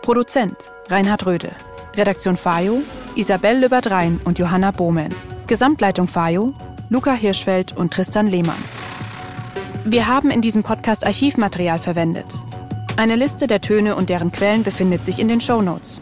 Produzent Reinhard Röde. Redaktion Fayo Isabel Löbert-Rhein und Johanna Bohmen. Gesamtleitung Fayo Luca Hirschfeld und Tristan Lehmann. Wir haben in diesem Podcast Archivmaterial verwendet. Eine Liste der Töne und deren Quellen befindet sich in den Show Notes.